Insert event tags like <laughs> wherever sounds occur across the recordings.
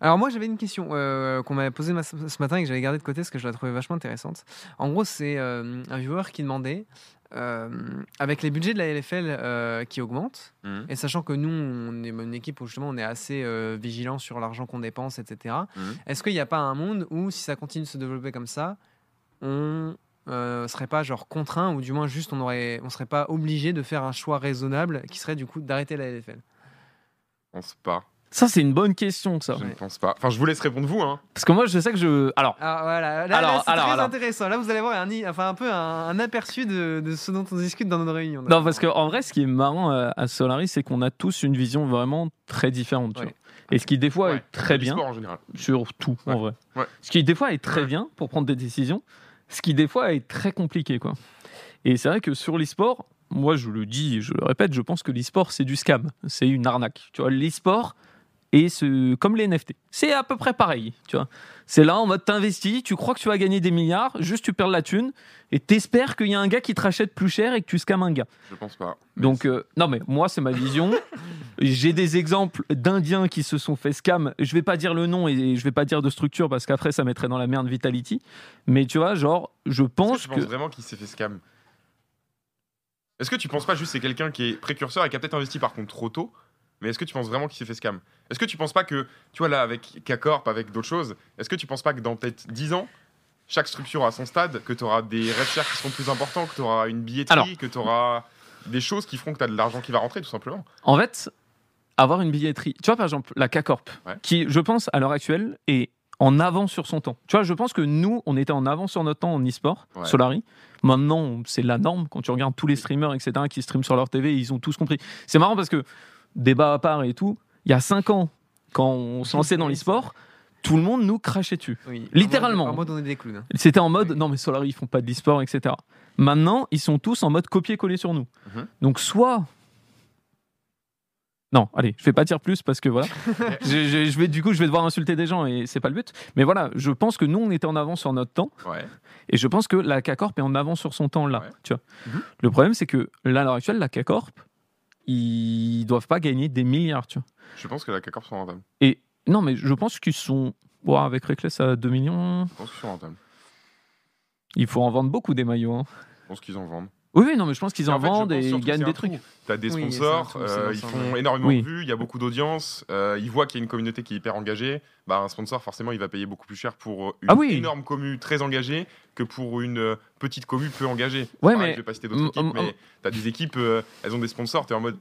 Alors moi j'avais une question euh, qu'on m'avait posée ce matin et que j'avais gardée de côté parce que je la trouvais vachement intéressante. En gros c'est euh, un viewer qui demandait, euh, avec les budgets de la LFL qui augmentent, Mhm. et sachant que nous on est une équipe où justement on est assez vigilant sur l'argent qu'on dépense, etc. Mhm. Est-ce qu'il n'y a pas un monde où si ça continue de se développer comme ça, on euh, serait pas genre contraint ou du moins juste on aurait, on serait pas obligé de faire un choix raisonnable qui serait du coup d'arrêter la LFL Je pense pas. Ça, c'est une bonne question, ça. Je ne pense pas. Enfin, je vous laisse répondre vous. Hein. Parce que moi, je sais que je. Alors, Alors voilà, là, Alors, là, c'est alors, très alors. intéressant. Là, vous allez voir un, enfin, un peu un, un aperçu de, de ce dont on discute dans nos réunions. non, parce qu'en vrai, ce qui est marrant euh, à Solaris, c'est qu'on a tous une vision vraiment très différente. tu Ouais. vois. Et ce qui, des fois, Ouais. est très bien, sport en général. sur tout, en Ouais. vrai. Ouais. Ce qui, des fois, est très Ouais. bien pour prendre des décisions, ce qui, des fois, est très compliqué, quoi. Et c'est vrai que sur l'e-sport, moi, je le dis, et je le répète, je pense que l'e-sport, c'est du scam. C'est une arnaque. Tu vois, l'e-sport, et ce, comme les NFT. C'est à peu près pareil, tu vois. C'est là en mode t'investis, tu crois que tu vas gagner des milliards, juste tu perds la thune et t'espères qu'il y a un gars qui te rachète plus cher et que tu scams un gars. Je pense pas. Donc euh, non mais moi c'est ma vision. <laughs> J'ai des exemples d'Indiens qui se sont fait scam. Je vais pas dire le nom et je vais pas dire de structure parce qu'après ça mettrait dans la merde Vitality. Mais tu vois genre je Est-ce que pense tu que penses vraiment qu'il s'est fait scam? Est-ce que tu penses pas juste que c'est quelqu'un qui est précurseur et qui a peut-être investi par contre trop tôt Mais est-ce que tu penses vraiment qu'il s'est fait scam? Est-ce que tu penses pas que, tu vois là avec K-Corp, avec d'autres choses, est-ce que tu penses pas que dans peut-être 10 ans, chaque structure a son stade, que tu auras des red shares qui seront plus importants, que tu auras une billetterie, Alors. que tu auras des choses qui feront que tu as de l'argent qui va rentrer tout simplement? En fait, avoir une billetterie. Tu vois, par exemple, la K-Corp, Ouais. qui, je pense, à l'heure actuelle, est en avance sur son temps. Tu vois, je pense que nous, on était en avance sur notre temps en e-sport, Ouais. Solari. Maintenant, c'est la norme. Quand tu regardes tous les streamers, etc., qui streament sur leur TV, ils ont tous compris. C'est marrant parce que, débat à part et tout, il y a 5 ans, quand on se lançait dans l'e-sport, tout le monde nous crachait dessus. Oui, Littéralement. En mode, en mode on est des clowns. hein. C'était en mode, non mais Solari, ils font pas de l'e-sport, etc. Maintenant, ils sont tous en mode copier-coller sur nous. Mhm. Donc soit... Non, allez, je vais pas dire plus parce que voilà. <laughs> je, je- je vais, du coup, je vais devoir insulter des gens et c'est pas le but. Mais voilà, je pense que nous, on était en avance sur notre temps Ouais. et je pense que la K-Corp est en avance sur son temps là. Ouais. Tu vois. Mhm. Le problème, c'est que là, à l'heure actuelle, la K-Corp, ils doivent pas gagner des milliards. Tu vois. Je pense que la K-Corp sont rentables. Et non, mais je pense qu'ils sont. Bon, avec Reckless à 2 millions, Je pense qu'ils sont rentables. il faut en vendre beaucoup des maillots. hein. Je pense qu'ils en vendent. Oui, oui, non, mais je pense qu'ils en en fait, je vendent et ils gagnent des trucs. tout. T'as des sponsors, euh, ils font énormément Oui. de vues, il y a beaucoup d'audience, euh, ils voient qu'il y a une communauté qui est hyper engagée. Bah, un sponsor, forcément, il va payer beaucoup plus cher pour une Ah oui. énorme commu très engagée que pour une euh, petite commu peu engagée. Ouais, Pareil, mais- Je vais pas citer d'autres équipes, mais t'as des équipes, euh, elles ont des sponsors, t'es en mode.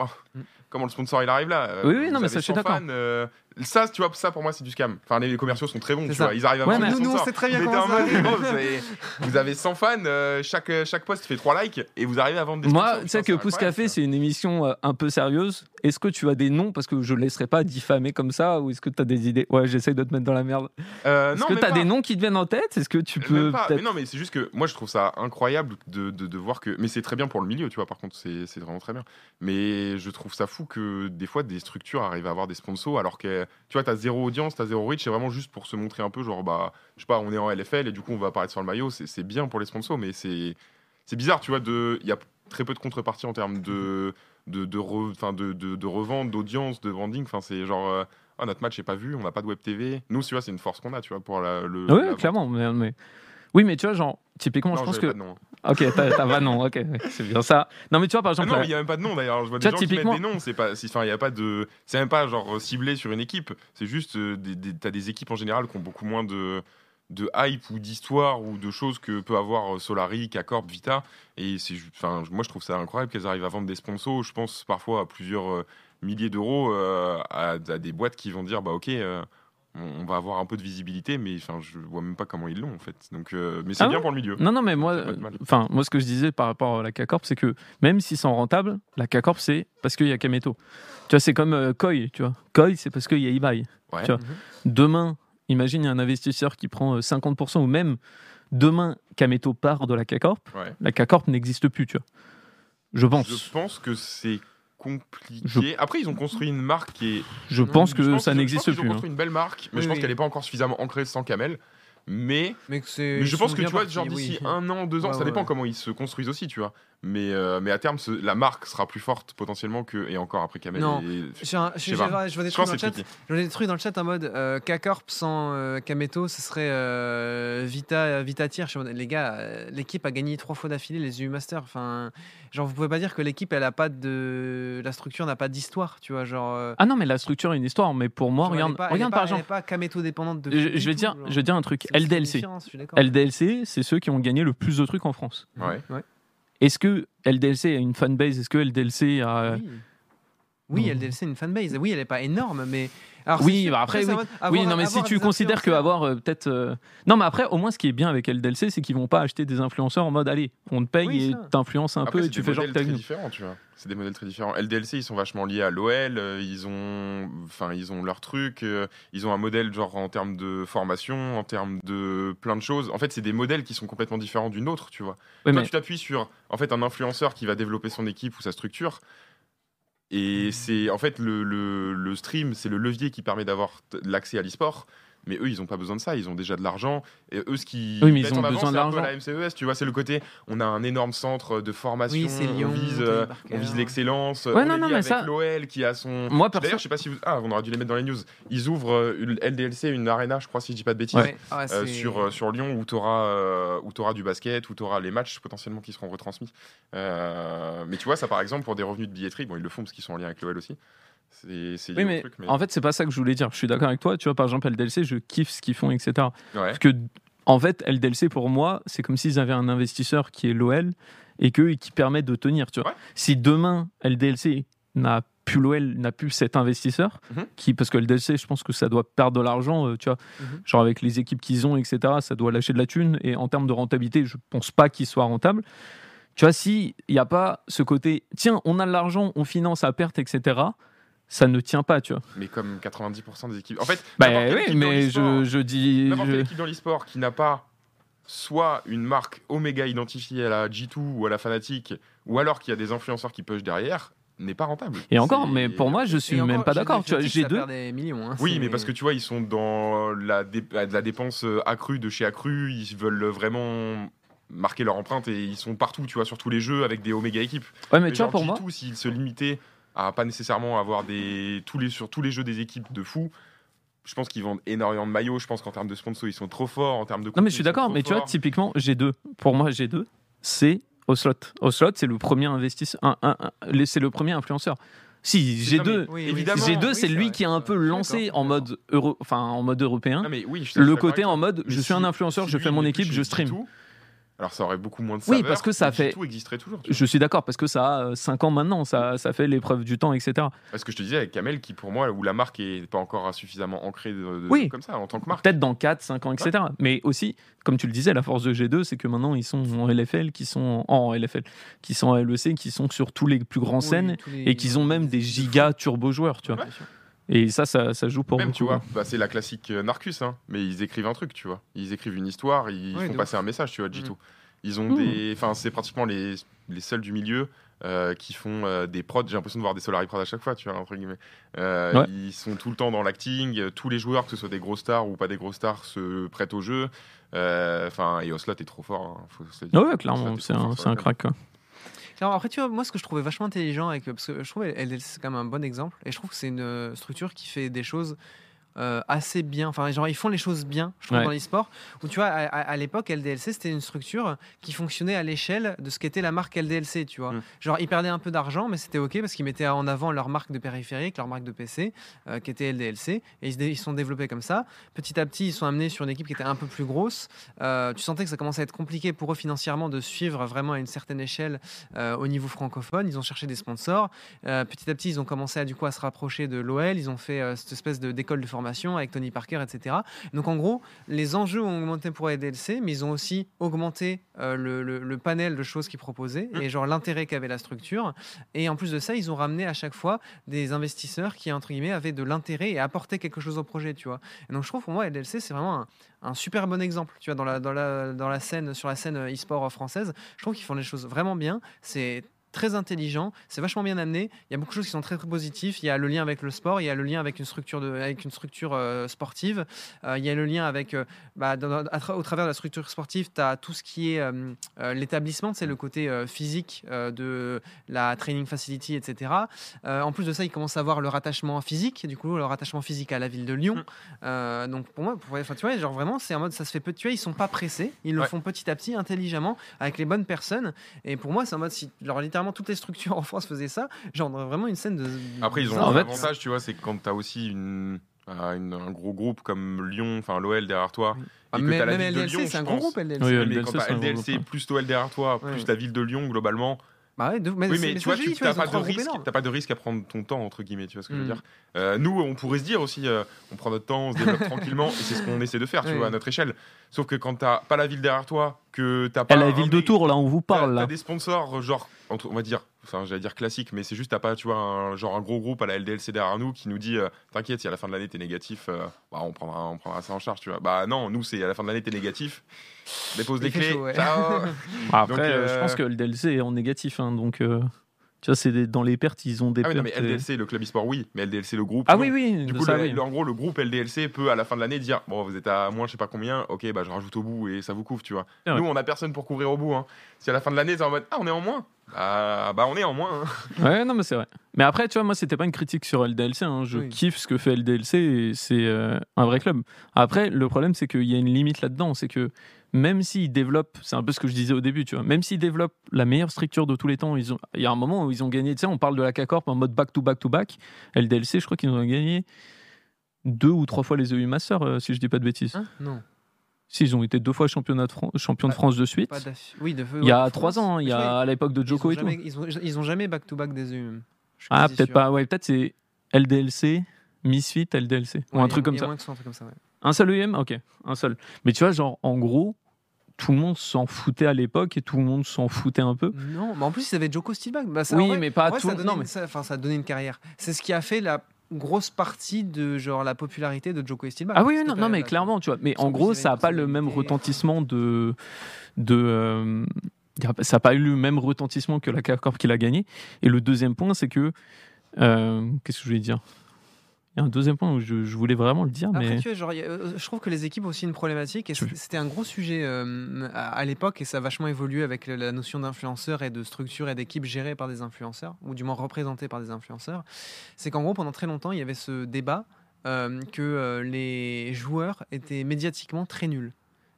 oh, Mm. Comment le sponsor il arrive là Euh, Oui, oui, non, mais ça, je suis 100 d'accord. euh, ça, tu vois, ça pour moi c'est du scam. Enfin, les, les commerciaux sont très bons, C'est tu ça. vois, ils arrivent à Ouais, vendre mais- des Nous, nous, sait très bien c'est- vous avez 100 fans, euh, chaque, chaque post fait 3 likes et vous arrivez à vendre des Moi, tu sais que c'est Pouce Café, c'est une émission un peu sérieuse. Est-ce que tu as des noms? Parce que je ne laisserai pas diffamer comme ça. Ou est-ce que tu as des idées? Ouais, j'essaye de te mettre dans la merde. Euh, Est-ce que tu as pas. des noms qui te viennent en tête? Est-ce que tu peux non, mais c'est juste que moi je trouve ça incroyable de, de, de voir que. Mais c'est très bien pour le milieu, tu vois, par contre, c'est c'est vraiment très bien. Mais je trouve ça fou que des fois des structures arrivent à avoir des sponsors alors que tu vois, t'as zéro audience, t'as zéro reach, c'est vraiment juste pour se montrer un peu, genre, bah, je sais pas, on est en LFL et du coup on va apparaître sur le maillot, c'est c'est bien pour les sponsors, mais c'est c'est bizarre, tu vois, il y a très peu de contrepartie en termes de. De, de, re- enfin, de, de, de revente, d'audience, de branding. Enfin, c'est genre, euh, Ah, notre match n'est pas vu, on n'a pas de web TV. Nous, tu vois, c'est une force qu'on a, tu vois, pour la, le. Oui, clairement. Mais, mais- Oui, mais tu vois, genre, typiquement, Non, je pense que. pas de nom. Ok, t'as pas de nom. Ok, <laughs> c'est bien ça. Non, mais tu vois, par Ah exemple. non, mais il n'y a même pas de nom d'ailleurs. Je vois Tu des gens qui mettent des noms. C'est pas, enfin, il a pas de, c'est même pas genre ciblé sur une équipe. C'est juste, euh, t'as des équipes en général qui ont beaucoup moins de, de hype ou d'histoire ou de choses que peut avoir euh, Solari, K-Corp, Vita. Et c'est, enfin, moi je trouve ça incroyable qu'elles arrivent à vendre des sponsors. Je pense parfois à plusieurs euh, milliers d'euros euh, à, à des boîtes qui vont dire, bah ok. euh, on va avoir un peu de visibilité, mais enfin, je vois même pas comment ils l'ont en fait. Donc, euh, mais c'est Ah bien pour le milieu. Non, non, mais moi, enfin, moi, ce que je disais par rapport à la K-Corp, c'est que même s'ils sont rentables, la K-Corp, c'est parce qu'il y a Kameto. Tu vois, c'est comme euh, Koi, tu vois. Koi, c'est parce qu'il y a Ibai. Ouais. Tu vois. Demain, imagine, il y a un investisseur qui prend euh, 50% ou même demain, Kameto part de la K-Corp. Ouais. La K-Corp n'existe plus, tu vois. Je pense. Je pense que c'est compliqué. Je- Après, ils ont construit une marque qui est. Je pense que je pense ça n'existe plus. ont hein. construit une belle marque, mais Oui, je pense qu'elle n'est pas encore suffisamment ancrée sans Kamel. Mais, Mais, mais je ils pense que tu vois, genre oui. d'ici un an, deux ans, Ouais, ça dépend ouais. comment ils se construisent aussi, tu vois. Mais, euh, mais à terme, ce- la marque sera plus forte potentiellement que. Et encore après Kamel. Non. et- Je, un- je- vois- je vois des trucs dans le chat. tricky. Je vois des trucs dans le chat en mode euh, K-Corp sans euh, Kameto, ce serait euh, Vita, Vita Tier. Les gars, euh, l'équipe a gagné trois fois d'affilée les EU Masters. Enfin, genre, vous pouvez pas dire que l'équipe, elle a pas de. La structure n'a pas d'histoire, tu vois. Genre. euh, Ah non, mais la structure est une histoire. Mais pour moi, genre, regarde, pas- regarde pas- par exemple. pas Kameto dépendante de. Je, vais dire, genre. je vais dire un truc. LDLC. LDLC, c'est ceux qui ont gagné le plus de trucs en France. Ouais. Est-ce que LDLC a une fanbase? Est-ce que LDLC a. Oui. Oui, Non. LDLC, une fanbase. Oui, elle est pas énorme, mais. Alors, Oui, bah après, oui. avoir- non, mais si avoir tu considères influenceurs- qu'avoir euh, peut-être. euh, Non, mais après, au moins, ce qui est bien avec LDLC, c'est qu'ils vont pas acheter des influenceurs en mode allez, on te paye Oui, et ça. t'influences un Après, peu c'est et tu des fais genre que modèles t'as très différents, tu vois. C'est des modèles très différents. LDLC, ils sont vachement liés à l'OL. euh, ils ont, enfin, ils ont leur truc. euh, ils ont un modèle genre en termes de formation, en termes de plein de choses. En fait, c'est des modèles qui sont complètement différents d'une autre, tu vois. Ouais, Toi, mais- tu t'appuies sur en fait un influenceur qui va développer son équipe ou sa structure. Et c'est en fait le, le- le stream, c'est le levier qui permet d'avoir l'accès à l'e-sport. Mais eux, ils n'ont pas besoin de ça. Ils ont déjà de l'argent. Et eux, ce qui Oui, mais ils ont en avant, besoin de c'est un peu l'argent. la MCES. Tu vois, c'est le côté. On a un énorme centre de formation. Oui, c'est Lyon, on vise, Tony euh, on vise l'excellence. Ouais, on non, non, mais avec ça- l'OL qui a son. Moi, perso- D'ailleurs, je sais pas si vous. Ah, on aurait dû les mettre dans les news. Ils ouvrent euh, une LDLC, une arena, je crois, si je dis pas de bêtises. Ouais. Ah, Euh, c'est- sur, euh, sur Lyon où tu auras, du basket, où tu auras les matchs potentiellement qui seront retransmis. Euh, mais tu vois, ça par exemple, pour des revenus de billetterie, bon, ils le font parce qu'ils sont en lien avec l'OL aussi. C'est c'est Oui, mais, truc, mais- en fait, c'est pas ça que je voulais dire. Je suis d'accord avec toi. Tu vois, par exemple, LDLC, je kiffe ce qu'ils font, etc. Ouais. Parce que, en fait, LDLC, pour moi, c'est comme s'ils avaient un investisseur qui est l'OL et que, qui permet de tenir. Tu vois. Ouais. Si demain, LDLC n'a plus l'OL, n'a plus cet investisseur, Mhm. qui, parce que LDLC, je pense que ça doit perdre de l'argent, euh, tu vois, Mhm. genre avec les équipes qu'ils ont, etc., ça doit lâcher de la thune. Et en termes de rentabilité, je pense pas qu'il soit rentable. Tu vois, s'il n'y a pas ce côté, tiens, on a de l'argent, on finance à perte, etc., ça ne tient pas, tu vois. Mais comme 90% des équipes. En fait, Bah oui, mais je, je dis. N'importe je- quelle équipe dans l'e-sport qui n'a pas soit une marque Omega identifiée à la G2 ou à la Fnatic, ou alors qu'il y a des influenceurs qui push derrière, n'est pas rentable. Et encore, mais pour moi, je Et suis encore, même pas d'accord. Tu vois, G2, perd des millions. hein, Oui, mais parce que tu vois, ils sont dans la, dé- la dépense euh, accrue de chez accrue. Ils veulent vraiment marquer leur empreinte et ils sont partout, tu vois, sur tous les jeux avec des Omega équipes. ouais, mais tu vois, pour moi, G2, s'ils se limitaient à pas nécessairement avoir des tous les sur tous les jeux des équipes de fous. Je pense qu'ils vendent énormément de maillots. Je pense qu'en termes de sponsors, ils sont trop forts. En termes de non, mais je suis d'accord, mais tu vois, typiquement, G2, pour moi, G2, c'est Oslot. Oslot, c'est le premier investisseur, un- un- un- les- c'est le premier influenceur. Si, C'est- non, G2, mais Oui, évidemment. G2 oui, c'est lui vrai. qui a un peu lancé en mode, euro, enfin, en mode européen. Non, mais oui, je suis le côté en mode, je suis un influenceur, si je fais mon équipe, je stream. G2, alors ça aurait beaucoup moins de Oui, saveur, parce que ça fait- G2 existerait toujours. Je suis d'accord, parce que ça a 5 ans maintenant, ça, ça fait l'épreuve du temps, etc. Parce que je te disais avec Kamel, qui pour moi, où la marque est pas encore suffisamment ancrée de, de- Oui. comme ça en tant que marque. Peut-être dans 4, 5 ans, etc. Mais aussi, comme tu le disais, la force de G2, c'est que maintenant, ils sont en LFL, qui sont en, en LFL, qui sont en LEC, qui sont sur tous les plus grands Oui, scènes les- et qu'ils ont même des gigas turbo joueurs, tu vois. Bien sûr. Et ça, ça, ça joue pour Même, beaucoup. tu vois, bah, c'est la classique euh, Narcus, hein, mais ils écrivent un truc, tu vois. Ils écrivent une histoire, ils Ouais, font passer un message, tu vois, G2. Ils ont Mhm. des. Enfin, c'est pratiquement les, les seuls du milieu euh, qui font euh, des prods. J'ai l'impression de voir des Solari Prod à chaque fois, tu vois, entre guillemets. Euh, Ouais. Ils sont tout le temps dans l'acting. Tous les joueurs, que ce soit des gros stars ou pas des gros stars, se prêtent au jeu. Euh, Enfin, et Oslot est trop fort. hein, faut se le dire. Ouais, clairement, c'est un, un crack. quoi. Alors après, tu vois, moi, ce que je trouvais vachement intelligent avec. Parce que je trouve LDLC, c'est quand même un bon exemple. Et je trouve que c'est une euh, structure qui fait des choses. Euh, assez bien, enfin genre ils font les choses bien, je trouve Ouais. dans l'e-sport. Où tu vois, à, à- à l'époque LDLC c'était une structure qui fonctionnait à l'échelle de ce qu'était la marque LDLC, tu vois. Mm. Genre ils perdaient un peu d'argent, mais c'était ok parce qu'ils mettaient en avant leur marque de périphérique, leur marque de PC, euh, qui était LDLC, et ils ils sont développés comme ça. Petit à petit, ils sont amenés sur une équipe qui était un peu plus grosse. Euh, tu sentais que ça commençait à être compliqué pour eux financièrement de suivre vraiment à une certaine échelle euh, au niveau francophone. Ils ont cherché des sponsors. Petit à petit, ils ont commencé à, du coup, à se rapprocher de l'OL. Ils ont fait cette espèce de- d'école de formation avec Tony Parker, etc. Donc en gros, les enjeux ont augmenté pour LDLC, mais ils ont aussi augmenté euh, le, le- le panel de choses qu'ils proposaient Mm. et genre l'intérêt qu'avait la structure. Et en plus de ça, ils ont ramené à chaque fois des investisseurs qui, entre guillemets, avaient de l'intérêt et apportaient quelque chose au projet, tu vois. Et donc je trouve pour moi, LDLC, c'est vraiment un, un super bon exemple, tu vois, dans la, dans la, dans la scène, sur la scène euh, e-sport française. Je trouve qu'ils font les choses vraiment bien. C'est très intelligent, c'est vachement bien amené. Il y a beaucoup de choses qui sont très, très positifs. Il y a le lien avec le sport, il y a le lien avec une structure, de, avec une structure euh, sportive, Euh, il y a le lien avec, euh, bah, dans- tra- au travers de la structure sportive, tu as tout ce qui est l'établissement, c'est le côté physique de la training facility, etc. En plus de ça, ils commencent à avoir le rattachement physique, du coup, le rattachement physique à la ville de Lyon. Mm. Donc pour moi, pour- enfin, tu vois, genre vraiment, c'est en mode ça se fait peu. Tu vois, ils sont pas pressés, ils le Ouais. font petit à petit, intelligemment, avec les bonnes personnes. Et pour moi, c'est en mode si, genre littéralement toutes les structures <laughs> en France faisaient ça, genre vraiment une scène de. Après, ils ont En un fait- avantage, tu vois, c'est que quand tu as aussi une, euh, une- un gros groupe comme Lyon, enfin l'OL derrière toi, Ah, et que mais- t'as la même ville de LDLC, Lyon, c'est un gros groupe LDLC. Oui, mais LDLC, quand t'as LDLC plus l'OL derrière toi, plus Ouais. la ville de Lyon, globalement, Bah ouais, de- mais oui, mais mais tu vois, tu tu n'as pas pas de risque à prendre ton temps entre guillemets, tu vois ce que je veux Mm. dire. Euh, nous, on pourrait se dire aussi, euh, on prend notre temps, on se développe <laughs> tranquillement, et c'est ce qu'on essaie de faire, tu Oui. vois, à notre échelle. Sauf que quand t'as pas la ville derrière toi, que t'as pas À la ville de Tours, là, on vous parle. T'as Là. des sponsors, genre, entre- on va dire, enfin, j'allais dire classique, mais c'est juste, t'as pas, tu vois, un, genre un gros groupe à la LDLC derrière nous qui nous dit, euh, t'inquiète, si à la fin de l'année t'es négatif, euh, bah, on, prendra, on prendra ça en charge, tu vois. Bah non, nous, c'est à la fin de l'année t'es négatif, dépose les clés, chaud, ouais. ciao. <laughs> Après, Donc, euh, je pense que le DLC est en négatif. hein, donc, euh, tu vois, c'est des- dans les pertes, ils ont des ah oui, non, mais et- LDLC, le club e-sport, oui, mais LDLC, le groupe. Ah non. oui, oui. Du coup, ça, le- oui. le- en gros, le groupe LDLC peut à la fin de l'année dire Bon, vous êtes à moins, je sais pas combien, ok, bah je rajoute au bout et ça vous couvre, tu vois. Nous, on a personne pour couvrir au bout. Hein. Si à la fin de l'année, c'est en mode Ah, on est en moins Bah, bah on est en moins. hein. <laughs> Ouais, non, mais c'est vrai. Mais après, tu vois, moi, c'était pas une critique sur LDLC. hein. Je Oui. kiffe ce que fait LDLC et c'est euh, un vrai club. Après, le problème, c'est qu'il y a une limite là-dedans. C'est que même s'ils développent, c'est un peu ce que je disais au début, tu vois, même s'ils développent la meilleure structure de tous les temps, ils ont, il y a un moment où ils ont gagné, tu sais, on parle de la K-Corp en mode back-to-back-to-back. LDLC, je crois qu'ils ont gagné deux ou trois fois les EU Masters, euh, si je dis pas de bêtises. Hein? Non, Si, ils ont été deux fois championnat de Fran- champion de France de suite. Oui, de Il y a trois ans, hein, il y a à l'époque de Joko et tout. Ils ont, ils ont jamais back-to-back des EU. Ah, peut-être pas. Ouais, peut-être c'est LDLC, Misfit, LDLC. ou un truc comme ça. un truc comme ça, ouais. Un seul EM Ok, un seul. Mais tu vois, genre, en gros, tout le monde s'en foutait à l'époque et tout le monde s'en foutait un peu. Non, mais en plus, ils avaient Joko Steelback. Bah, ça, oui, vrai- mais pas vrai, tout. ça, a donné Non, une, mais ça, a donné une carrière. C'est ce qui a fait la grosse partie de genre la popularité de Joko Steelback. Ah oui, non, non, mais clairement, tu vois. Mais en gros, ça n'a pas le même retentissement de. de euh, ça n'a pas eu le même retentissement que la K-Corp qu'il a gagné. Et le deuxième point, c'est que. euh, Qu'est-ce que je voulais dire? Il y a un deuxième point où je, je voulais vraiment le dire, Après, mais. tu vois, genre, euh, je trouve que les équipes ont aussi une problématique, et c'était un gros sujet euh, à, à l'époque, et ça a vachement évolué avec la notion d'influenceur et de structure et d'équipe gérée par des influenceurs, ou du moins représentée par des influenceurs. C'est qu'en gros, pendant très longtemps, il y avait ce débat euh, que euh, les joueurs étaient médiatiquement très nuls.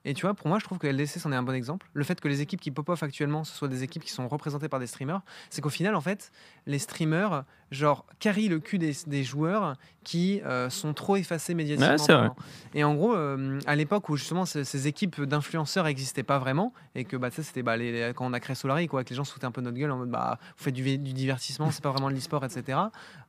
Et tu vois, pour moi, je trouve que LDC, c'en est un bon exemple. Le fait que les équipes qui pop-off actuellement, ce soit des équipes qui sont représentées par des streamers, c'est qu'au final, en fait, les streamers, genre, carrient le cul des, des joueurs qui euh, sont trop effacés médiatiquement. Ouais, vrai. Et en gros, euh, à l'époque où justement ces, ces équipes d'influenceurs n'existaient pas vraiment, et que bah, c'était bah, les- les- quand on a créé Solari, quoi, que les gens foutaient un peu notre gueule en mode bah, vous faites du, du divertissement, c'est pas vraiment de l'e-sport, etc.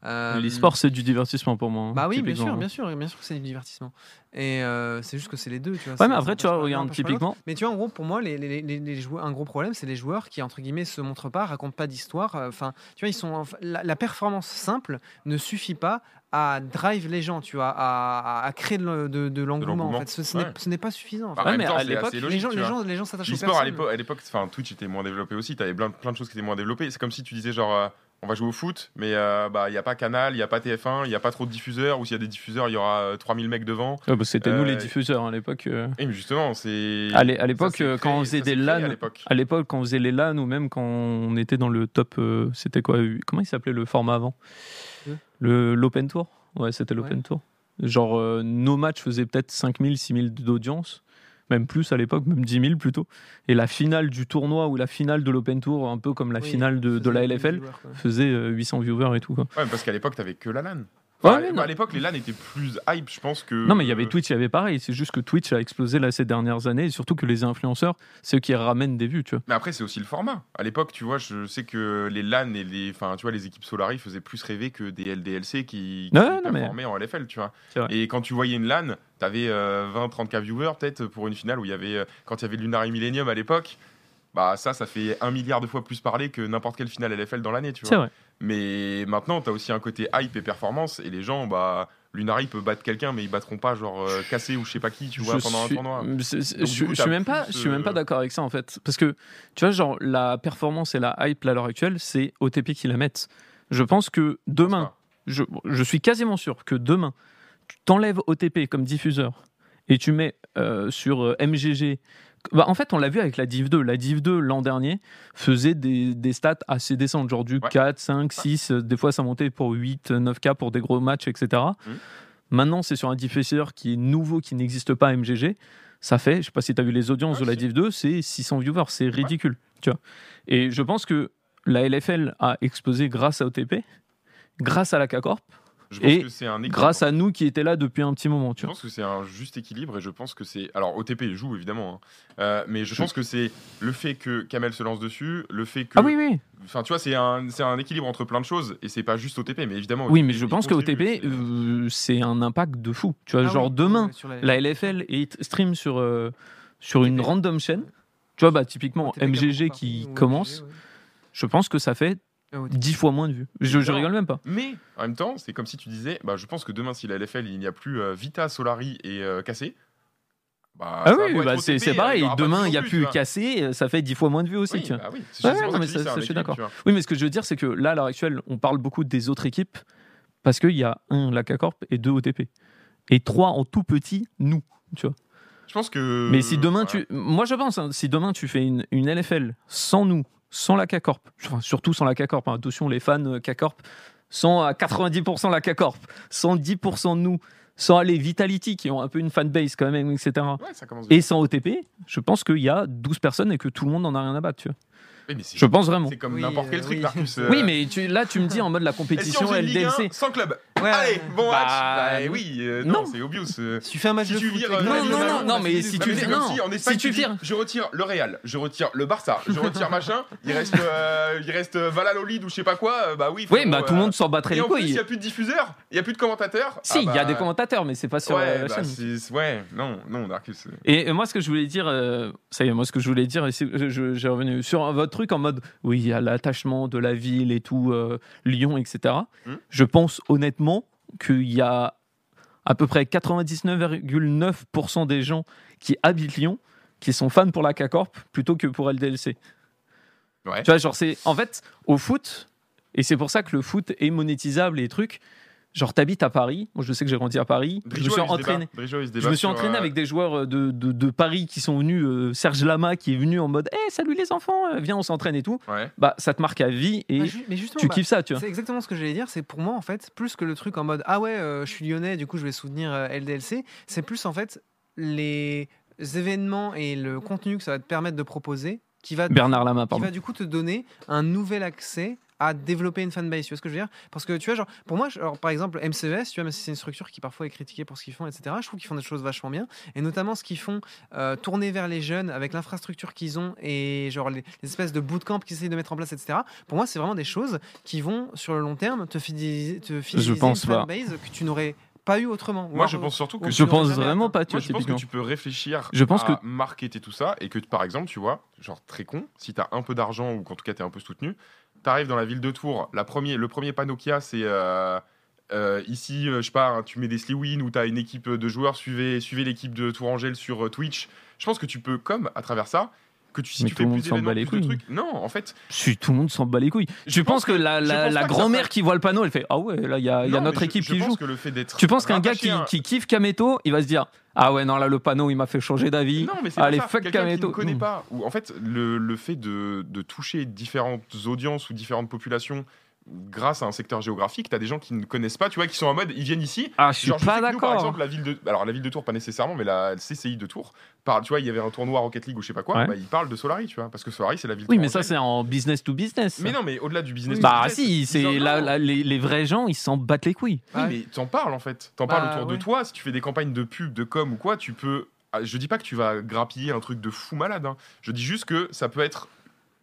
Euh, L'e-sport, c'est du divertissement pour moi. hein, Bah oui, bien sûr, bien sûr, bien sûr que c'est du divertissement. Et euh, c'est juste que c'est les deux, tu vois. Ouais, mais après, tu vois, regarde, typiquement, Mais tu vois, en gros, pour moi, les, les, les- les joueurs, un gros problème, c'est les joueurs qui, entre guillemets, se montrent pas, racontent pas d'histoire. euh, Enfin, tu vois, ils sont, la, la performance simple ne suffit pas à drive les gens, tu vois, à, à- à créer de, le- de- de l'engouement. En fait, ce, ce n'est- Ouais. ce n'est pas suffisant. en Bah, fait. en Ouais, même mais temps, à l'époque, les gens, tu les vois. gens, gens s'attachent aux L'e-sport à personnes. l'époque, à l'époque, enfin Twitch était moins développé aussi. T'avais plein, plein de choses qui étaient moins développées. C'est comme si tu disais genre, euh, on va jouer au foot, mais euh, bah il y a pas Canal, il y a pas TF1, il y a pas trop de diffuseurs. Ou s'il y a des diffuseurs, il y aura euh, 3000 mecs devant. Ouais, bah, c'était nous Euh, les diffuseurs à l'époque. euh. Et justement, c'est. À l'é- à l'époque, euh, quand on faisait des LAN, à l'époque. Quand on faisait les LAN ou même quand on était dans le top, euh, c'était quoi euh, Comment il s'appelait le format avant? Le L'Open Tour? Ouais, c'était l'Open Tour. Genre, euh, nos matchs faisaient peut-être 5000, 6000 d'audience, même plus à l'époque, même 10 000 plutôt. Et la finale du tournoi ou la finale de l'Open Tour, un peu comme la Oui, finale de, la LFL, viewers, faisait euh, 800 viewers et tout. Quoi. Ouais, parce qu'à l'époque, t'avais que la LAN. Ouais, Enfin, ouais, à- non. à l'époque, les LAN étaient plus hype, je pense que. Non, mais il y avait Twitch, il y avait pareil. C'est juste que Twitch a explosé là ces dernières années et surtout que les influenceurs, c'est eux qui ramènent des vues, tu vois. Mais après, c'est aussi le format. À l'époque, tu vois, je sais que les LAN et les, enfin, tu vois, les équipes Solari faisaient plus rêver que des LDLC qui, qui Ouais, non, mais- performaient en LFL, tu vois. Et quand tu voyais une LAN, t'avais euh, 20-30k viewers peut-être pour une finale où il y avait, euh, quand il y avait Lunari Millennium à l'époque. Bah ça, ça fait un milliard de fois plus parler que n'importe quelle finale LFL dans l'année, tu vois. Vrai. Mais maintenant, tu as aussi un côté hype et performance, et les gens, bah, Lunari peut battre quelqu'un, mais ils battront pas genre euh, cassé ou je sais pas qui, tu vois, Je pendant suis- un tournoi. Donc, je coup, je suis même pas, je suis même pas euh, d'accord avec ça en fait, parce que tu vois, genre la performance et la hype à l'heure actuelle, c'est OTP qui la mettent. Je pense que demain, je, je suis quasiment sûr que demain, tu t'enlèves OTP comme diffuseur et tu mets euh, sur euh, MGG. Bah, en fait, on l'a vu avec la Div 2. La Div 2 l'an dernier faisait des, des stats assez décentes, genre du Ouais. 4, 5, 6. euh, Des fois, ça montait pour 8, 9K pour des gros matchs, etc. Mhm. Maintenant, c'est sur un diffuseur qui est nouveau, qui n'existe pas à MGG. Ça fait, je sais pas si tu as vu les audiences Ouais, de la. Div 2, c'est 600 viewers. C'est ridicule. Tu vois. Et je pense que la LFL a explosé grâce à OTP, grâce à la K-Corp, Je pense Et que c'est un équilibre. grâce à nous qui étaient là depuis un petit moment. Tu Je vois. pense que c'est un juste équilibre et je pense que c'est. Alors, OTP joue évidemment, hein. Euh, mais je pense que c'est le fait que Kamel se lance dessus, le fait que. Ah oui, oui. Enfin, tu vois, c'est un, c'est un équilibre entre plein de choses et c'est pas juste OTP, mais évidemment. Oui, OTP, mais je pense que OTP, c'est- euh, c'est un impact de fou. Tu vois, Ah genre oui, demain, sur la- la LFL est stream sur, euh, sur une random chaîne. Tu vois, bah, typiquement, OTP MGG qui commence, MGG, ouais. je pense que ça fait. 10 fois moins de vues. Je, je rigole même pas. Mais en même temps, c'est comme si tu disais, bah, je pense que demain, si la LFL, il n'y a plus euh, Vita, Solari et euh, Cassé. Bah, Ah oui, bah, c'est il y pareil. Demain, il n'y a plus, cassé, euh, ça fait 10 fois moins de vues aussi. Oui, tu vois. bah oui, c'est Ouais, non, mais ça- c'est ça, un je suis d'accord. Oui, mais ce que je veux dire, c'est que là, à l'heure actuelle, on parle beaucoup des autres équipes parce qu'il y a un, la K-Corp et deux OTP. Et trois en tout petit, nous. Tu vois. Je pense que. Mais si demain tu. Moi je pense, hein, si demain tu fais une, une LFL sans nous, sans la K-Corp, enfin, surtout sans la K-Corp, hein, attention les fans euh, K-Corp, sans à 90% la K-Corp, sans 10% de nous, sans les Vitality qui ont un peu une fanbase quand même, etc. Ouais, ça. Et sans OTP, je pense qu'il y a 12 personnes et que tout le monde n'en a rien à battre. Tu vois. Oui, mais c'est- Je pense vraiment. C'est comme Oui, n'importe quel euh, truc, oui. Marcus. euh, Oui, mais tu, là tu me dis en mode la <laughs> et si on compétition faisait une Ligue 1 LDLC. sans club Ouais, Allez, bon Bah, match Bah oui, euh, non, non. c'est obvious. euh. Si tu fais un match Si de tu foot vires, euh, non, non, non, on non, mais si Non, tu vires- non. si en Espagne, Si tu tu vires- je retire le Real, je retire le Barça, je <laughs> retire machin, il reste, euh, il reste Valladolid ou je sais pas quoi, euh, bah oui. Oui, bah tout le euh, monde s'en battrait les plus, il couilles. n'y a plus de diffuseurs, il n'y a plus de commentateurs. Si, Ah il y a bah, des commentateurs, mais c'est pas sur euh, la bah, chaîne. ouais, non, non, Darkus. euh, Et euh, moi, ce que je voulais dire, euh, ça y est, moi, ce que je voulais dire, j'ai revenu sur votre truc en mode, oui, il y a l'attachement de la ville et tout, euh, Lyon, etc. Hmm. Je pense honnêtement qu'il y a à peu près 99,9% des gens qui habitent Lyon qui sont fans pour la K-Corp plutôt que pour LDLC. Ouais. Tu vois, genre, c'est en fait au foot, et c'est pour ça que le foot est monétisable et les trucs. Genre, t'habites à Paris. Moi, je sais que j'ai grandi à Paris. je me suis il se débat. entraîné. Drijo, il se Je me suis entraîné euh, avec des joueurs de, de, de Paris qui sont venus. euh, Serge Lama qui est venu en mode Hey, salut les enfants, euh, viens, on s'entraîne et tout. Ouais. Bah, ça te marque à vie et Bah, ju- mais justement, tu bah, kiffes ça, tu vois. C'est exactement ce que j'allais dire. C'est pour moi, en fait, plus que le truc en mode Ah ouais, euh, je suis lyonnais, du coup je vais soutenir euh, LDLC. C'est plus en fait les événements et le contenu que ça va te permettre de proposer qui va, Bernard Lama, qui va du coup te donner un nouvel accès à développer une fanbase. Tu vois ce que je veux dire? Parce que tu vois, genre, pour moi, genre, par exemple, MCES, tu vois, même si c'est une structure qui parfois est critiquée pour ce qu'ils font, etc., je trouve qu'ils font des choses vachement bien. Et notamment ce qu'ils font euh, tourner vers les jeunes avec l'infrastructure qu'ils ont et genre les, les espèces de bootcamp qu'ils essayent de mettre en place, etc. Pour moi, c'est vraiment des choses qui vont, sur le long terme, te fidéliser, te fidéliser pense une pas. fanbase que tu n'aurais pas eu autrement. Moi, je pense surtout que Je pense vraiment pas, tu Moi, vois, je pense que tu peux réfléchir Je pense à que- marketer tout ça et que, par exemple, tu vois, genre très con, si tu as un peu d'argent ou qu'en tout cas tu es un peu soutenu, tu arrives dans la ville de Tours, la premier, le premier panneau qu'il y a, c'est euh, euh, ici, euh, je sais pas, hein, tu mets des Sliwin ou tu as une équipe de joueurs, suivez, suivez l'équipe de Tourangelle sur Twitch. Je pense que tu peux, comme à travers ça, que tu, si Mais tu tout fais le monde s'en bat les couilles. trucs. Non, en fait, Si tout le monde s'en bat les couilles. Je tu pense penses que, que- la, je la, pense la que ça grand-mère qui voit le panneau, elle fait Ah ouais, là, il y a, il y a non, notre je- équipe je qui pense joue. que le fait Tu penses qu'un gars qui, un- qui kiffe Kameto, il va se dire Ah ouais, non, là, le panneau, il m'a fait changer d'avis. Non, mais c'est Allez, pas ça. fuck Quelqu'un qui ne connaît Mm. pas. Ou en fait, le, le fait de, de toucher différentes audiences ou différentes populations grâce à un secteur géographique, t'as des gens qui ne connaissent pas, tu vois, qui sont en mode, ils viennent ici. Ah, je suis Genre, pas nous, Par d'accord. exemple, la ville de, alors la ville de Tours, pas nécessairement, mais la CCI de Tours, par, tu vois, il y avait un tournoi Rocket League ou je sais pas quoi, Ouais. bah, ils parlent de Solari, tu vois, parce que Solari, c'est la ville. Oui, mais ça, c'est en business to business. Mais non, mais au-delà du business. Bah business, si, ils c'est là, les, les vrais gens, ils s'en battent les couilles. Oui, Ouais. mais t'en parles en fait. T'en Bah, parles autour de toi. Si tu fais des campagnes de pub, de com ou quoi, tu peux. Ah, Je dis pas que tu vas grappiller un truc de fou malade. hein. Je dis juste que ça peut être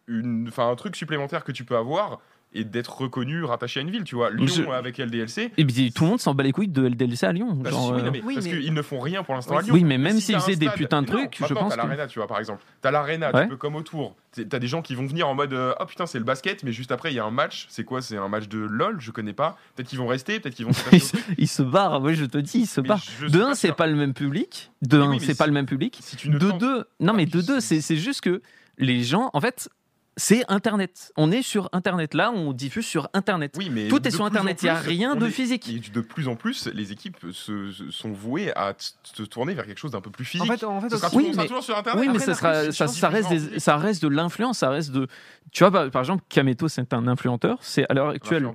une... enfin, un truc supplémentaire que tu peux avoir et d'être reconnu, rattaché à une ville, tu vois. Lyon Je- avec LDLC. Et puis tout le monde s'en bat les couilles de LDLC à Lyon. bah, genre, si, oui, euh, non, mais Oui, parce mais- qu'ils ne font rien pour l'instant à Oui, Lyon. Oui, mais même si s'ils t'as un faisaient des putains de Non, trucs, je pense T'as que. l'arena, tu vois, par exemple. T'as l'arena, Ouais. tu peux comme autour. T'as des gens qui vont venir en mode euh, Oh putain, c'est le basket, mais juste après, il y a un match. C'est quoi? C'est un match de LOL? Je connais pas. Peut-être qu'ils vont rester, peut-être qu'ils vont se <laughs> Ils se, ils se barrent, oui, je te dis, ils se Mais barrent. De un, c'est pas le même public. De un, c'est pas si- le même public. Si De deux, non mais Ah, de deux, c'est juste que les gens, en fait, c'est Internet. On est sur Internet. Là, on diffuse sur Internet. Oui, mais Tout est sur Internet, il y a rien de est- physique. Et de plus en plus, les équipes se, se- sont vouées à se tourner vers quelque chose d'un peu plus physique. En fait, en fait Ce sera aussi- Oui, toujours, ça sera mais- toujours sur Internet. Oui, mais Après, ça, sera, reste faut des- ça reste de l'influence, ça reste de. Tu vois, par, par exemple, Kameto, c'est un influenteur. C'est à l'heure actuelle.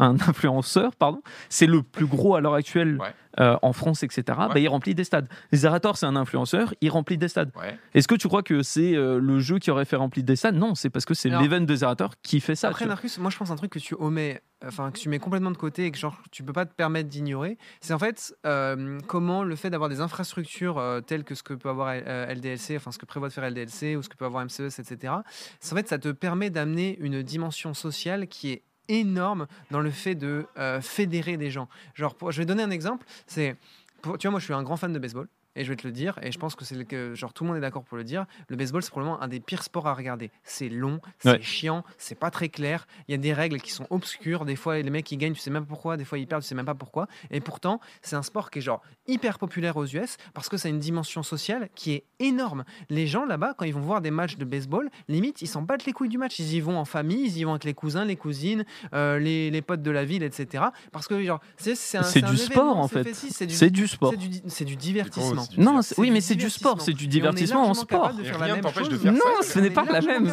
Un <laughs> influenceur, pardon. C'est le plus gros à l'heure actuelle Ouais. euh, en France, etc. Bah, Ouais. il remplit des stades. Zerator, c'est un influenceur, il remplit des stades. Ouais. Est-ce que tu crois que c'est euh, le jeu qui aurait fait remplir des stades? Non, c'est parce que c'est l'event de Zerator qui fait ça. Après. Narcus, moi je pense un truc que tu omets, enfin que tu mets complètement de côté et que genre tu peux pas te permettre d'ignorer, c'est en fait euh, comment le fait d'avoir des infrastructures euh, telles que ce que peut avoir euh, LDLC, enfin ce que prévoit de faire LDLC ou ce que peut avoir MCES, etc. c'est- En fait, ça te permet d'amener une dimension sociale qui est énorme dans le fait de euh, fédérer des gens. Genre, je vais donner un exemple. C'est, tu vois, moi je suis un grand fan de baseball. Et je vais te le dire, et je pense que c'est que genre tout le monde est d'accord pour le dire. Le baseball, c'est probablement un des pires sports à regarder. C'est long, c'est Ouais. chiant, c'est pas très clair. Il y a des règles qui sont obscures. Des fois, les mecs ils gagnent, tu sais même pas pourquoi. Des fois, ils perdent, tu sais même pas pourquoi. Et pourtant, c'est un sport qui est genre hyper populaire aux US parce que ça a une dimension sociale qui est énorme. Les gens là-bas, quand ils vont voir des matchs de baseball, limite, ils s'en battent les couilles du match. Ils y vont en famille, ils y vont avec les cousins, les cousines, euh, les, les potes de la ville, etc. Parce que genre, c'est du sport en fait. c'est du, sport. c'est du divertissement. Non, oui, mais c'est du sport, c'est du divertissement en sport. De Et faire rien la même t'empêche de faire Non, ça. ce n'est pas la même.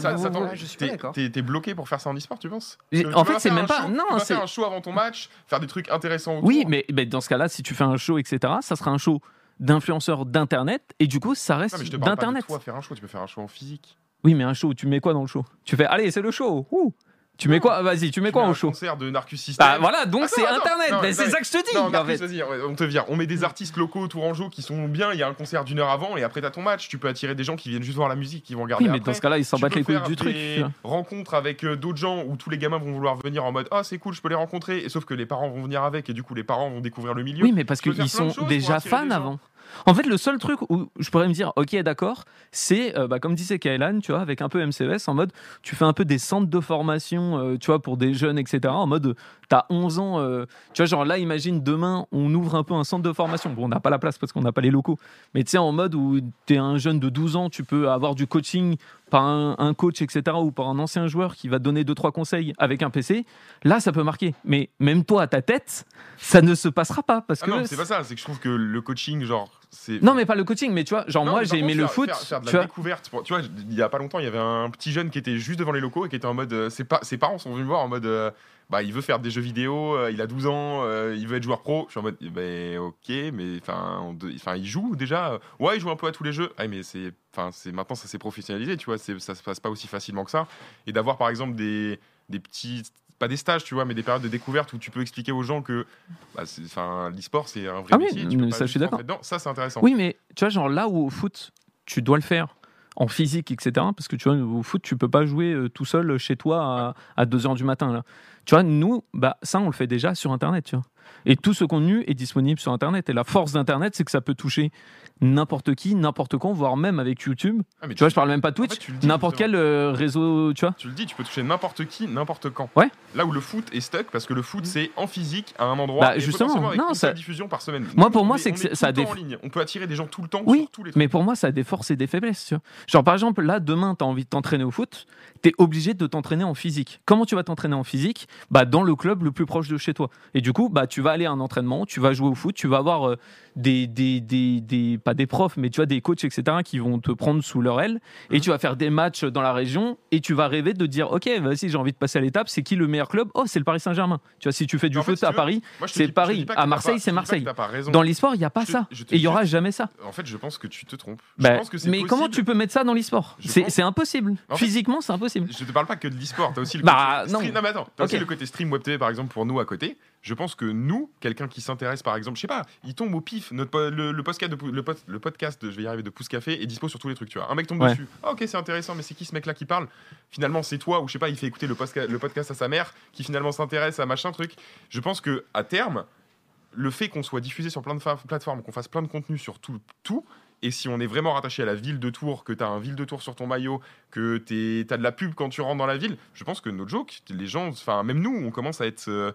T'es- bloqué pour faire ça en e-sport, tu penses? En fait, c'est même pas- non, c'est- faire un show avant ton match, faire des trucs intéressants. Oui, mais, dans ce cas-là, si tu fais un show, etc., ça sera un show d'influenceurs d'internet et du coup ça reste Non, d'internet. toi faire un show, tu peux faire un show en physique. Oui, mais un show, tu mets quoi dans le show? Tu fais allez, c'est le show. Ouh. Tu mets quoi Vas-y, tu mets Tu quoi mets au un show concert de Narcus System. Bah voilà, donc c'est internet. c'est ça que je te dis. Non, en Marcus, fait. vas-y, ouais, on te vire. On met des artistes locaux tourangeaux qui sont bien. Il y a un concert d'une heure avant et après t'as ton match. Tu peux attirer des gens qui viennent juste voir la musique, qui vont regarder. Oui, mais après. dans ce cas-là, ils s'en battent les couilles du truc. vois. rencontres avec euh, d'autres gens où tous les gamins vont vouloir venir en mode ah c'est cool je peux les rencontrer et sauf que les parents vont venir avec et du coup les parents vont découvrir le milieu Oui, mais parce qu'ils sont déjà fans avant. En fait, le seul truc où je pourrais me dire, ok, d'accord, c'est, euh, bah, comme disait Kailan, tu vois, avec un peu MCES, en mode, tu fais un peu des centres de formation, euh, tu vois, pour des jeunes, etc. En mode, t'as 11 ans, euh, tu vois, genre là, imagine demain, on ouvre un peu un centre de formation. Bon, on n'a pas la place parce qu'on n'a pas les locaux, mais tu sais, en mode où t'es un jeune de 12 ans, tu peux avoir du coaching par un, un coach, etc., ou par un ancien joueur qui va donner deux trois conseils avec un PC. Là, ça peut marquer. Mais même toi, à ta tête, ça ne se passera pas parce Ah que non c'est pas ça c'est que je trouve que le coaching genre non, mais pas le coaching, mais tu vois, genre Non, moi j'ai aimé le foot. faire, faire de tu la vois. découverte pour- tu vois il y a pas longtemps il y avait un petit jeune qui était juste devant les locaux et qui était en mode euh, ses, pa- ses parents sont venus me voir en mode euh, bah il veut faire des jeux vidéo euh, il a 12 ans euh, il veut être joueur pro je suis en mode ben ok mais enfin il joue déjà ouais il joue un peu à tous les jeux ah mais c'est enfin c'est maintenant ça s'est professionnalisé tu vois ça se passe pas aussi facilement que ça et d'avoir par exemple des des petits pas des stages tu vois mais des périodes de découverte où tu peux expliquer aux gens que bah, l'e-sport c'est un vrai Ah oui, métier tu peux mais pas ça, je suis d'accord. ça c'est intéressant Oui, mais tu vois, genre là où au foot, tu dois le faire en physique, etc. Parce que tu vois, au foot, tu peux pas jouer euh, tout seul chez toi à, 2h du matin. Là. Tu vois, nous, bah, ça, on le fait déjà sur Internet. Tu vois. Et tout ce contenu est disponible sur Internet. Et la force d'Internet, c'est que ça peut toucher n'importe qui, n'importe quand, voire même avec YouTube. Ah, Tu vois, je parle même pas de en fait, Twitch, n'importe quel euh, réseau, tu vois. Tu le dis, tu peux toucher n'importe qui, n'importe quand. Ouais. Là où le foot est stuck, parce que le foot c'est en physique à un endroit. Bah, et justement, avec non, une ça- diffusion par semaine. Moi, pour on moi, est- c'est que est ça en ligne. On peut attirer des gens tout le temps Oui, sur tous les trucs. Mais pour moi, ça a des forces et des faiblesses. Tu vois. Genre, par exemple, là, demain, tu as envie de t'entraîner au foot, tu es obligé de t'entraîner en physique. Comment tu vas t'entraîner en physique? Bah, Dans le club le plus proche de chez toi. Et du coup, bah, tu vas aller à un entraînement, tu vas jouer au foot, tu vas avoir euh, des, des, des, des- pas des profs, mais tu vois, des coachs, etc., qui vont te prendre sous leur aile. Et Mhm. tu vas faire des matchs dans la région et tu vas rêver de dire, OK, vas-y, j'ai envie de passer à l'étape. C'est qui le meilleur club? Oh, c'est le Paris Saint-Germain. Tu vois, si tu fais du En fait, foot si à veux, Paris, c'est Paris. À Marseille, c'est Marseille. dans l'e-sport, il n'y a pas Je ça. je Et il y aura jamais ça. En fait, je pense que tu te trompes. Je Bah, pense que c'est mais comment tu peux mettre ça dans l'e-sport? C'est impossible. Physiquement, c'est impossible. Je te parle pas que de l'e-sport, t'as aussi le Bah, côté non. stream. mais attends, t'as aussi Ok. le côté stream web TV par exemple pour nous à côté. Je pense que nous, quelqu'un qui s'intéresse, par exemple, je sais pas, il tombe au pif. Notre, le, le podcast de, Pou- le, pod- le podcast, de- je vais y arriver, de Pouce Café est dispo sur tous les trucs. Tu vois, un mec tombe Ouais. dessus. Ah, ok, c'est intéressant, mais c'est qui ce mec-là qui parle? Finalement, c'est toi ou je sais pas, il fait écouter le, le podcast à sa mère, qui finalement s'intéresse à machin truc. Je pense que à terme, le fait qu'on soit diffusé sur plein de plateformes, qu'on fasse plein de contenu sur tout, tout, et si on est vraiment rattaché à la ville de Tours, que tu as un ville de Tours sur ton maillot, que tu as de la pub quand tu rentres dans la ville, je pense que notre joke, les gens, enfin même nous, on commence à être euh,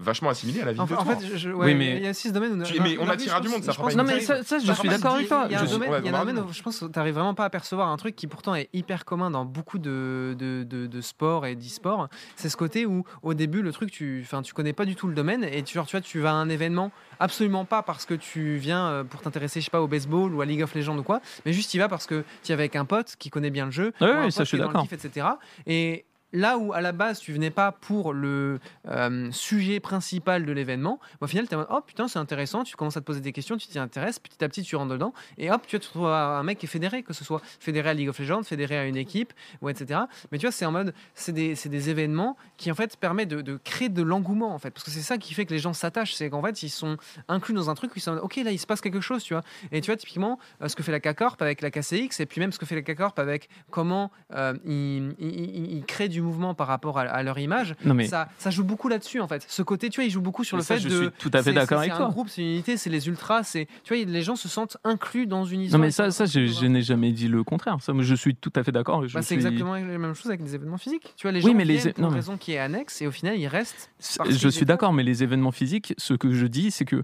vachement assimilés à la ville En, de en Tours. fait, je- je- ouais, Oui, mais- il y a aussi ce domaine où. Tu- mais on je du monde, ça pense pas Non, mais t'arrives- ça, ça, je suis d'accord avec toi. Il y a un domaine, ouais, il y a un on domaine aura où je pense que tu n'arrives vraiment pas à percevoir un truc qui pourtant est hyper commun dans beaucoup de, de, de, de sports et d'e-sport. C'est ce côté où au début le truc tu enfin tu connais pas du tout le domaine et tu, genre, tu vois tu vas à un événement absolument pas parce que tu viens euh, pour t'intéresser je sais pas au baseball ou à League of Legends ou quoi mais juste tu y vas parce que tu es avec un pote qui connaît bien le jeu Ouais, ou un ça, pote je suis qui est dans le d'accord. kiff, etc. Et là où à la base tu venais pas pour le euh, sujet principal de l'événement, au final tu es oh putain c'est intéressant, tu commences à te poser des questions, tu t'y intéresses, petit à petit tu rentres dedans et hop tu te retrouves un mec qui est fédéré, que ce soit fédéré à League of Legends, fédéré à une équipe ou etc. Mais tu vois c'est en mode c'est des, des événements qui en fait permettent de, créer de l'engouement en fait parce que c'est ça qui fait que les gens s'attachent, c'est qu'en fait ils sont inclus dans un truc où ils sont ok là il se passe quelque chose tu vois et tu vois typiquement euh, ce que fait la K-Corp avec la KCX et puis même ce que fait la K-Corp avec comment euh, ils, ils créent du mouvement par rapport à, à leur image Non, mais ça, ça joue beaucoup là-dessus en fait. Ce côté, tu vois, il joue beaucoup sur Mais le ça, fait je de. suis tout à fait c'est- d'accord c'est- avec C'est toi. un groupe, c'est une unité, c'est les ultras, c'est. Tu vois, les gens se sentent inclus dans une Non histoire. mais ça, ça je, je n'ai jamais dit le contraire. Ça, je suis tout à fait d'accord. Bah, c'est suis- exactement la même chose avec les événements physiques. Tu vois, les Oui, gens mais les pour non, mais- raison qui est annexe et au final, ils restent. C'est- Je suis d'accord, mais les événements physiques, ce que je dis, c'est que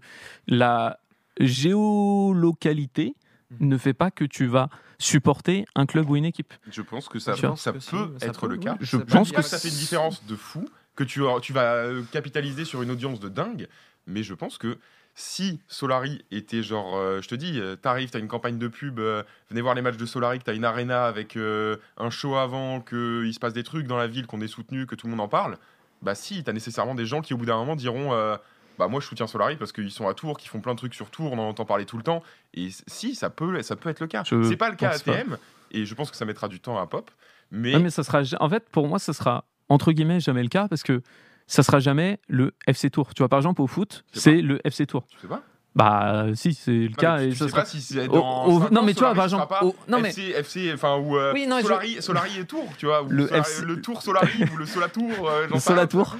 la géolocalité. Ne fait pas que tu vas supporter un club ou une équipe. Je pense que ça, Je pense ça que peut si, ça être peut, le oui. cas. Je pense que que ça fait une différence de fou, que tu, tu vas euh, capitaliser sur une audience de dingue, mais je pense que si Solari était genre, euh, je te dis, euh, t'arrives, t'as une campagne de pub, euh, venez voir les matchs de Solari, que t'as une arena avec euh, un show avant, qu'il se passe des trucs dans la ville, qu'on est soutenu, que tout le monde en parle, bah si, t'as nécessairement des gens qui au bout d'un moment diront, euh, bah moi je soutiens Solari parce qu'ils sont à Tours, qu'ils font plein de trucs sur Tours, on en entend parler tout le temps, et si, ça peut, ça peut être le cas. Je C'est pas le cas à pense pas. TM, et je pense que ça mettra du temps à Pop, mais... Ouais, mais ça sera, en fait, pour moi, ça sera entre guillemets jamais le cas parce que ça sera jamais le FC Tour. Tu vois, par exemple, au foot, Je c'est le FC Tour. Tu sais pas? Bah, si, c'est le cas et ça sais sera. pas si c'est dans non, ans, mais tu vois, par exemple, non, mais- FC, FC, enfin ou euh, Oui, non, je- Solari, Solari et Tour, tu vois, ou Le Solari- FC le Tour Solari ou le Solatour, euh, Le. Solatour.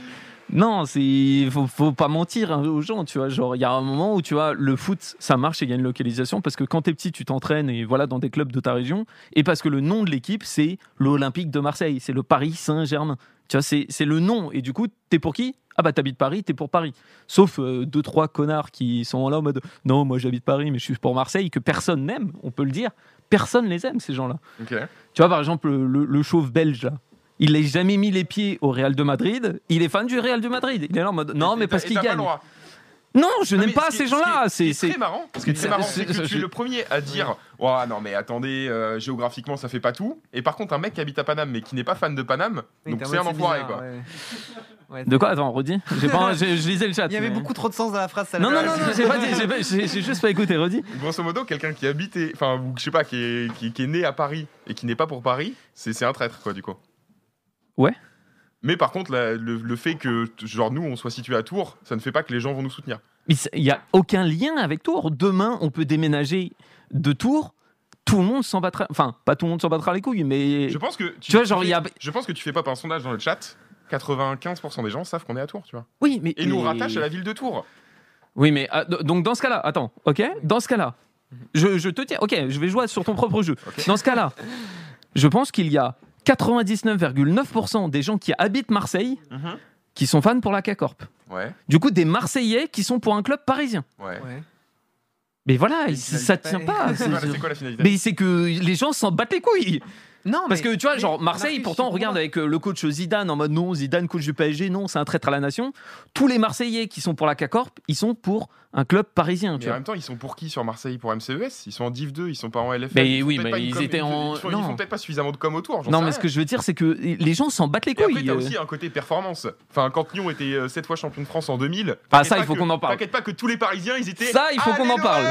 Non, c'est faut, faut pas mentir hein, aux gens, tu vois. Genre, il y a un moment où tu vois le foot, ça marche et il y a une localisation parce que quand t'es petit, tu t'entraînes et voilà dans des clubs de ta région et parce que le nom de l'équipe c'est l'Olympique de Marseille, c'est le Paris Saint-Germain. Tu vois, c'est le nom et du coup, t'es pour qui? Ah bah t'habites Paris, t'es pour Paris. Sauf euh, deux trois connards qui sont là en mode non, moi j'habite Paris, mais je suis pour Marseille que personne n'aime, on peut le dire. Personne les aime ces gens-là. Tu vois, par exemple, le, le- le chauve belge, là. Il n'a jamais mis les pieds au Real de Madrid. Il est fan du Real de Madrid. Il est là en mode non, mais parce qu'il t'as pas le gagne. droit. Non, je Non, n'aime pas ce ces ce gens-là. C'est est c'est- très marrant. Ce qui est très c'est- marrant, c'est- que tu je- es le premier à dire Ouais, non, mais attendez, euh, géographiquement, ça fait pas tout. Et par contre, un mec qui habite à Paname, mais qui n'est pas fan de Paname, Oui, donc c'est un enfoiré, bizarre, quoi. ouais. <laughs> Ouais, De quoi? Attends, redis. J'ai pas, je lisais le chat. Il y avait mais- beaucoup trop de sens dans la phrase. ça Non, l'a- non, non, non, j'ai juste pas écouté. Redis. Grosso modo, quelqu'un qui habite, et- enfin, je sais pas, qui est, qui, qui est né à Paris et qui n'est pas pour Paris, c'est c'est un traître, quoi, du coup. Ouais. Mais par contre, la- le, le fait que, genre, nous, on soit situé à Tours, ça ne fait pas que les gens vont nous soutenir. Mais il y a aucun lien avec Tours. Demain, on peut déménager de Tours. Tout le monde s'en battra. Enfin, pas tout le monde s'en battra les couilles, mais Je pense que tu vois, genre il y a. Je pense que tu fais pas un sondage dans le chat. 95% des gens savent qu'on est à Tours, tu vois. Oui, mais Et nous mais- rattache à la ville de Tours. Oui, mais ah, do- donc dans ce cas-là, attends, ok? Dans ce cas-là, je, je te tiens, ok, je vais jouer sur ton propre jeu. Dans ce cas-là, je pense qu'il y a 99,9% des gens qui habitent Marseille qui sont fans pour la K-Corp. Ouais, Du coup, des Marseillais qui sont pour un club parisien. ouais. Ouais. Mais voilà, ça tient pas. <laughs> C'est quoi la finalité Mais c'est que les gens s'en battent les couilles. Non, Parce mais- que tu vois, genre Marseille, pourtant, on regarde avec euh, le coach Zidane en mode non, Zidane, coach du PSG, non, c'est un traître à la nation. Tous les Marseillais qui sont pour la K-Corp, ils sont pour un club parisien. Mais Tu en vois. même temps, ils sont pour qui sur Marseille Pour MCES Ils sont en Div 2, ils sont pas en LFL. Mais ils oui, mais ils com- étaient en- Ils font, peut-être pas suffisamment de com autour. Non, mais rien. ce que je veux dire, c'est que les gens s'en battent les Et après, couilles. t'as euh. aussi un côté performance. Enfin, quand Lyon était 7 fois champion de France en 2000. Ah, ça, pas il faut qu'on en parle. T'inquiète pas que tous les Parisiens, ils étaient. Ça, il faut qu'on en parle.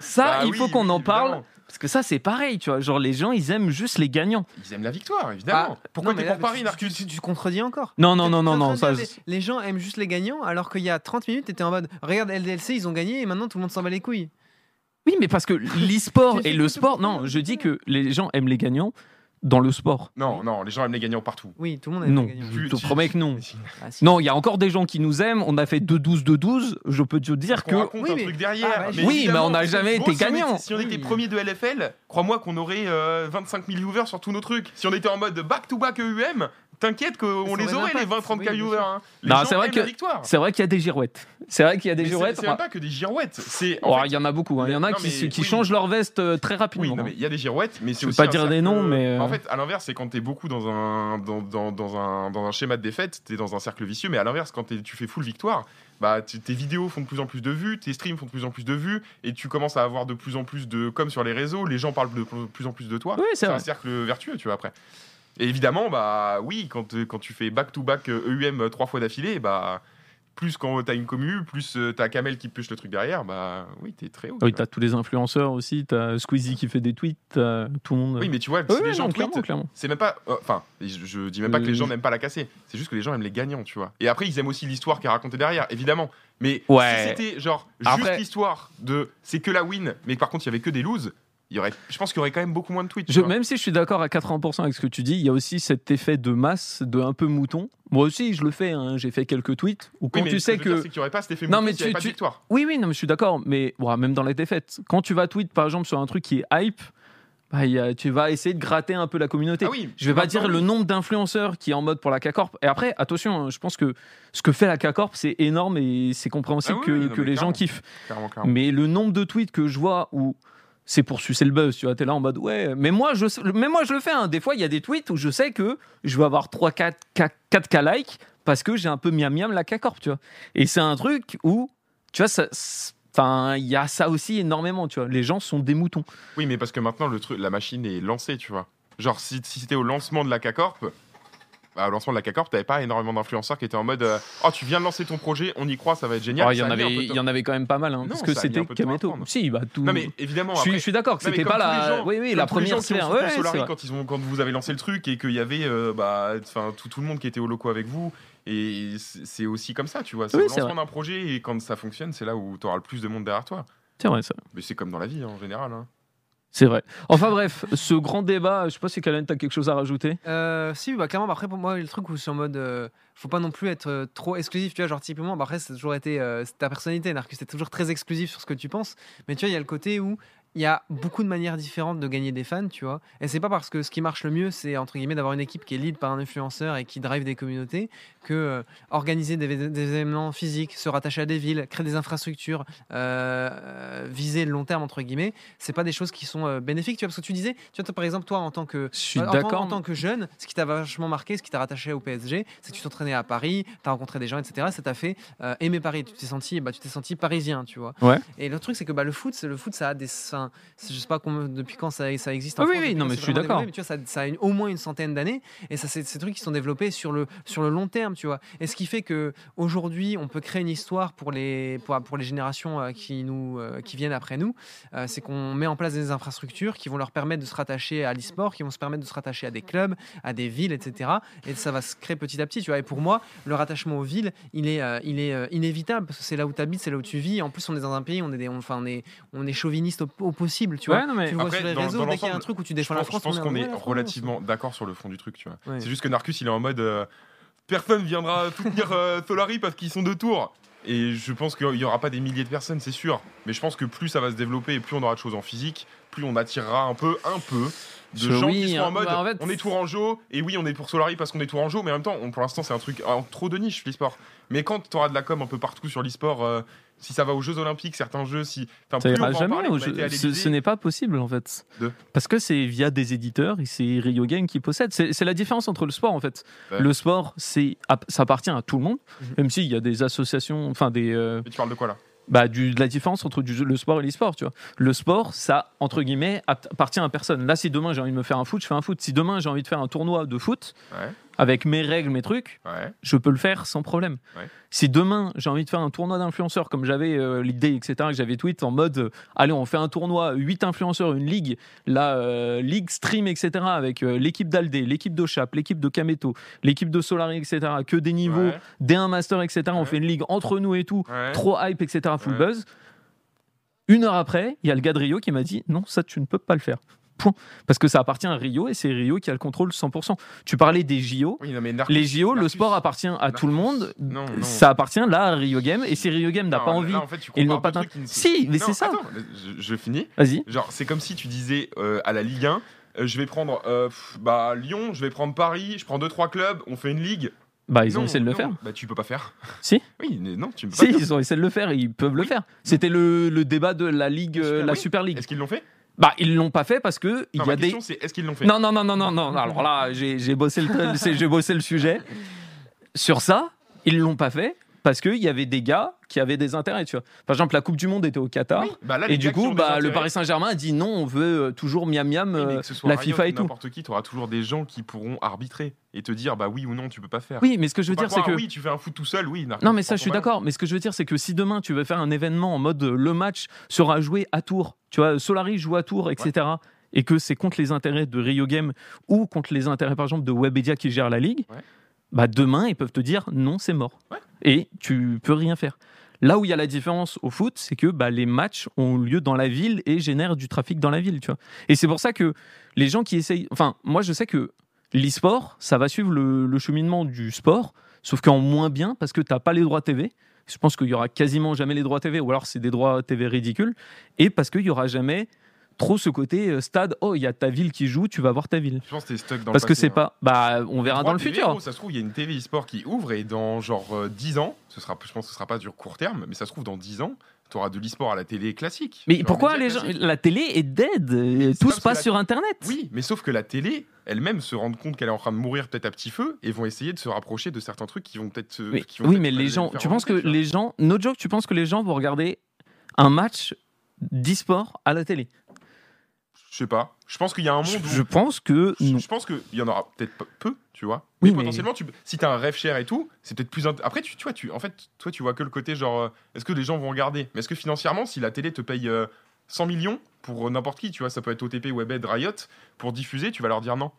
Ça, Bah il faut qu'on en parle. Parce que ça, c'est pareil, tu vois. Genre, les gens, ils aiment juste les gagnants. Ils aiment la victoire, évidemment. Ah, Pourquoi non, t'es là, pour Paris, tu- Narcus tu, tu, tu contredis encore. Non, non, non, non, non. Ça, les, les gens aiment juste les gagnants, alors qu'il y a 30 minutes, t'étais en mode regarde LDLC, ils ont gagné et maintenant tout le monde s'en bat les couilles. Oui, mais parce que l'e-sport <laughs> et le sport. Non, je dis que les gens aiment les gagnants dans le sport. Non, non, les gens aiment les gagnants partout. Oui, tout le monde aime Non, les gagnants. je te promets que non. Ah, si. Non, il y a encore des gens qui nous aiment. On a fait 2-12 de 12. Je peux te dire que. raconte Oui, un mais- truc derrière. Ah, bah, mais oui, mais on n'a jamais été si on était- gagnant. Si on était Oui. premier de LFL, crois-moi qu'on aurait euh, 25 000 viewers sur tous nos trucs. Si on était en mode back-to-back EUM, t'inquiète qu'on les aurait les l'impact. 20-30 Oui, k bien viewers. sûr. hein. Non, c'est vrai que-. C'est vrai qu'il y a des girouettes. C'est vrai qu'il y a des girouettes. c'est même pas que des girouettes. C'est Oh, fait- Il y en a beaucoup. hein. Il y en a Non, qui, mais qui oui. changent leur veste euh, très Oui, rapidement. non, mais il y a des girouettes, mais c'est aussi. pas dire des noms, mais, euh, En fait, à l'inverse, c'est quand t'es beaucoup dans un, dans, dans, dans un, dans un schéma de défaite, t'es dans un cercle vicieux, mais à l'inverse, quand tu fais full victoire, bah, tes vidéos font de plus en plus de vues, tes streams font de plus en plus de vues, et tu commences à avoir de plus en plus de. Comme sur les réseaux, les gens parlent de plus en plus de toi. Oui, c'est un cercle vertueux, tu vois, après. Et évidemment, bah oui, quand, euh, quand tu fais back-to-back EUM euh, trois fois d'affilée, bah. Plus quand t'as une commu, plus euh, t'as Kamel qui push le truc derrière, bah oui, t'es très haut. Oui, tu t'as tous les influenceurs aussi. T'as Squeezie qui fait des tweets. tout le monde. Oui, mais tu vois, si oui, les gens non, tweetent, c'est même pas. euh, Enfin, je, je dis même pas que les gens n'aiment pas la casser. C'est juste que les gens aiment les gagnants, tu vois. Et après, ils aiment aussi l'histoire qui est racontée derrière, évidemment. Mais Ouais. si c'était genre juste l'histoire de c'est que la win, mais par contre il y avait que des loses, il y aurait, je pense qu'il y aurait quand même beaucoup moins de tweets. tu Je- même si je suis d'accord à 80% avec ce que tu dis, il y a aussi cet effet de masse, de un peu mouton. Moi aussi, je le fais. hein, J'ai fait quelques tweets où quand Oui, mais tu sais dire, que. c'est qu'il y aurait pas cet effet Non, mouton mais s'il y avait tu- pas de tu- victoire. Oui, oui, non, mais je suis d'accord. Mais ouais, même dans les défaites, quand tu vas tweet par exemple sur un truc qui est hype, bah, a- tu vas essayer de gratter un peu la communauté. Ah oui, Je vais pas dire le nombre d'influenceurs qui est en mode pour la K-Corp. Et après, attention, hein, je pense que ce que fait la K-Corp, c'est énorme et c'est compréhensible Ah oui, que, non, que les gens kiffent. Clairement, clairement. Mais le nombre de tweets que je vois où c'est pour sucer le buzz, tu vois, t'es là en mode ouais, mais moi je, mais moi, je le fais. hein. Des fois, il y a des tweets où je sais que je vais avoir 3, 4, 4, 4K likes parce que j'ai un peu miam miam la K-Corp, tu vois. Et c'est un truc où, tu vois, Enfin, il y a ça aussi énormément, tu vois. Les gens sont des moutons. Oui, mais parce que maintenant le truc, la machine est lancée, tu vois. Genre si, si c'était au lancement de la K-Corp, au lancement de la K-Corp, t'avais pas énormément d'influenceurs qui étaient en mode euh, oh tu viens de lancer ton projet, on y croit, ça va être génial. Oh, il y en avait, il y en avait quand même pas mal, hein, Non, parce que c'était Kameto. Si, bah tout. Non mais évidemment je suis, après. je suis d'accord que c'était pas la. gens- oui, oui, la première sphère. Ouais, c'est Solari vrai. quand ils ont quand vous avez lancé le truc et qu'il y avait euh, bah enfin tout, tout le monde qui était au loco avec vous et c'est aussi comme ça tu vois c'est Oui, c'est lancement d'un projet et quand ça fonctionne c'est là où tu auras le plus de monde derrière toi C'est vrai, ça. mais c'est comme dans la vie hein, en général hein. C'est vrai. Enfin bref, ce grand débat, je sais pas si Kalen, t'as quelque chose à rajouter Euh, si, bah, clairement, bah, après, pour moi, le truc où c'est en mode. euh, faut pas non plus être euh, trop exclusif, tu vois. Genre, typiquement, bah, après, c'est toujours été. euh, ta personnalité, Narcus, c'est toujours très exclusif sur ce que tu penses. Mais tu vois, il y a le côté où il y a beaucoup de manières différentes de gagner des fans, tu vois. Et c'est pas parce que ce qui marche le mieux, c'est entre guillemets d'avoir une équipe qui est lead par un influenceur et qui drive des communautés, que euh, organiser des, des événements physiques, se rattacher à des villes, créer des infrastructures, euh, euh, viser le long terme entre guillemets, c'est pas des choses qui sont euh, bénéfiques, tu vois. Parce que tu disais, tu vois, toi, par exemple, toi en tant que en tant- d'accord. En tant que jeune, ce qui t'a vachement marqué, ce qui t'a rattaché au PSG, c'est que tu t'entraînais à Paris, tu as rencontré des gens, etc. Ça t'a fait aimer Paris. Tu t'es senti, bah, tu t'es senti parisien, tu vois. Ouais. Et le truc, c'est que bah, le foot, c'est- le foot, ça a des, enfin, je sais pas depuis quand ça, ça existe. En Ah oui, France, oui, non, mais je suis d'accord. Mais tu vois, ça, ça a une- au moins une centaine d'années, et ça, c'est ces trucs qui sont développés sur le sur le long terme, tu vois. Et ce qui fait que aujourd'hui, on peut créer une histoire pour les pour, pour les générations euh, qui nous euh, qui viennent après nous. Euh, c'est qu'on met en place des infrastructures qui vont leur permettre de se rattacher à l'e-sport, qui vont se permettre de se rattacher à des clubs, à des villes, etc. Et ça va se créer petit à petit, tu vois. Et pour moi, le rattachement aux villes, il est, il est inévitable parce que c'est là où tu habites, c'est là où tu vis. En plus, on est dans un pays, on est, des- on- enfin, on est, on est chauviniste au, au possible, tu vois. Ouais, non, mais tu le vois Après, sur les dans- réseaux, dans dès qu'il y a un truc où tu je défends la pense, je France, pense on qu'on est la France, relativement d'accord sur le fond du truc tu vois Ouais. c'est juste que Narcus il est en mode euh, personne viendra soutenir euh, Solari parce qu'ils sont de tours et je pense qu'il y aura pas des milliers de personnes c'est sûr mais je pense que plus ça va se développer et plus on aura de choses en physique plus on attirera un peu un peu de Je- gens oui, qui seront en hein, mode bah, en fait, on est Tourangeau et oui on est pour Solari parce qu'on est Tourangeau mais en même temps on- pour l'instant c'est un truc euh, trop de niche l'e-sport mais quand tu auras de la com un peu partout sur l'e-sport euh, si ça va aux Jeux Olympiques certains jeux si enfin, Ça ira en jamais. parler, au on va jeu- être à ce ce n'est pas possible en fait. De Parce que c'est via des éditeurs et c'est Rio Game qui possède. C'est c'est la différence entre le sport en fait. Ouais. Le sport, c'est ça appartient à tout le monde, Mhm. même s'il y a des associations, enfin des. euh, Mais tu parles de quoi là? Bah, du, de la différence entre le sport et l'e-sport, tu vois. Le sport, ça, entre guillemets, app- appartient à personne. Là, si demain j'ai envie de me faire un foot, je fais un foot. Si demain j'ai envie de faire un tournoi de foot, Ouais. Avec mes règles, mes trucs, Ouais. je peux le faire sans problème. Ouais. Si demain j'ai envie de faire un tournoi d'influenceurs comme j'avais euh, l'idée, etc., que j'avais tweet en mode euh, allez, on fait un tournoi, 8 influenceurs, une ligue, la euh, ligue stream, etc., avec l'équipe d'Aldé, l'équipe d'Ochap, l'équipe de Kameto, l'équipe de Solari, etc., que des niveaux, Ouais. D1 Master, etc., on fait une ligue entre nous et tout, trop hype, etc., full buzz. Une heure après, il y a le gars de Rio qui m'a dit non, ça tu ne peux pas le faire. Point. Parce que ça appartient à Rio et c'est Rio qui a le contrôle 100%. Tu parlais des JO. Oui, non, mais Narcus- Les JO, le sport appartient à tout le monde. Non, non. Ça appartient là à Rio Game et si Rio Game n'a pas là, envie, en fait, tu ils n'ont pas ne Si, mais c'est ça. attends, je, je finis. Vas-y. Genre, c'est comme si tu disais euh, à la Ligue 1, euh, je vais prendre euh, pff, bah, Lyon, je vais prendre Paris, je prends deux trois clubs, on fait une ligue. Bah ils ont essayé de le non, faire. Bah tu peux pas faire. Si. <laughs> Oui, mais non, tu peux pas. Si, faire. ils ont essayé de le faire, ils peuvent le faire. C'était le, le débat de la ligue, Super, la oui. Super League. Est-ce qu'ils l'ont fait? Bah ils l'ont pas fait parce que il y ma a des. question c'est est-ce qu'ils l'ont fait? Non non non non non non. <laughs> Alors là, j'ai j'ai bossé le <laughs> j'ai bossé le sujet sur ça. Ils l'ont pas fait parce qu'il y avait des gars qui avaient des intérêts. Tu vois. Par exemple, la Coupe du Monde était au Qatar. Oui, bah là, Et du coup, bah, le Paris Saint-Germain a dit non, on veut euh, toujours miam miam Oui, euh, la FIFA et tout. N'importe qui, tu auras toujours des gens qui pourront arbitrer et te dire bah oui ou non, tu peux pas faire. Oui, mais ce que je veux dire, c'est que oui, tu fais un foot tout seul, oui. Non, mais ça, je suis d'accord. Mais ce que je veux dire, c'est que si demain tu veux faire un événement en mode euh, le match sera joué à Tours, tu vois, Solari joue à Tours, etc., et que c'est contre les intérêts de Rio Game ou contre les intérêts, par exemple, de Webedia qui gère la ligue, Ouais. Bah demain, ils peuvent te dire non, c'est mort. Ouais. Et tu peux rien faire. Là où il y a la différence au foot, c'est que bah, les matchs ont lieu dans la ville et génèrent du trafic dans la ville, tu vois. Et c'est pour ça que les gens qui essayent. Enfin, moi, je sais que l'e-sport, ça va suivre le, le cheminement du sport, sauf qu'en moins bien, parce que tu n'as pas les droits TV. Je pense qu'il y aura quasiment jamais les droits TV, ou alors c'est des droits TV ridicules, et parce qu'il y aura jamais trop ce côté euh, stade. Oh, il y a ta ville qui joue, tu vas voir ta ville. Je pense que t'es stuck dans Parce le que passé, c'est hein. pas. Bah, on verra dans le TV, futur. gros, ça se trouve, il y a une TV e-sport qui ouvre et dans genre euh, 10 ans, ce sera, je pense que ce sera pas du court terme, mais ça se trouve dans 10 ans, tu auras de l'e-sport à la télé classique. Mais pourquoi les gens. La télé est dead, euh, tout se que passe la- sur Internet. Oui, mais sauf que la télé elle-même se rend compte qu'elle est en train de mourir peut-être à petit feu et vont essayer de se rapprocher de certains trucs qui vont peut-être. Oui, qui vont oui peut-être mais les gens. Tu penses que les gens. No joke, tu penses que les gens vont regarder un match d'e-sport à la télé? Je sais pas. Je pense qu'il y a un monde où. Je pense que Je, pense qu'il y en aura peut-être peu- tu vois. Oui, mais, mais- potentiellement, tu, si t'as un rêve cher et tout, c'est peut-être plus. Après, tu, tu vois, tu, en fait, toi, tu vois que le côté genre, euh, est-ce que les gens vont regarder? Mais est-ce que financièrement, si la télé te paye euh, 100 millions pour euh, n'importe qui, tu vois, ça peut être OTP, Webed, Riot, pour diffuser, tu vas leur dire non.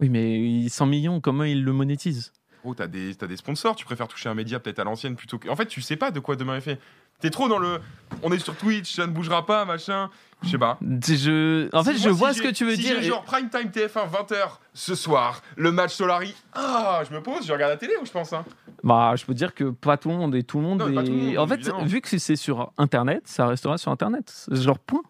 Oui, mais 100 millions, comment ils le monétisent? Oh, t'as des, t'as des sponsors, tu préfères toucher un média peut-être à l'ancienne plutôt que. En fait, tu sais pas de quoi demain est fait. T'es trop dans le. On est sur Twitch, ça ne bougera pas, machin. Je sais pas. je... En fait, Si je vois si ce que tu veux si dire. j'ai et- genre prime time TF1 20h ce soir, le match Solari. Ah, je me pose, je regarde la télé ou je pense hein. Bah, je peux dire que pas tout le monde et tout le monde. Non, mais pas est- tout le monde, en fait, évidemment. vu que c'est sur Internet, ça restera sur Internet. Genre point.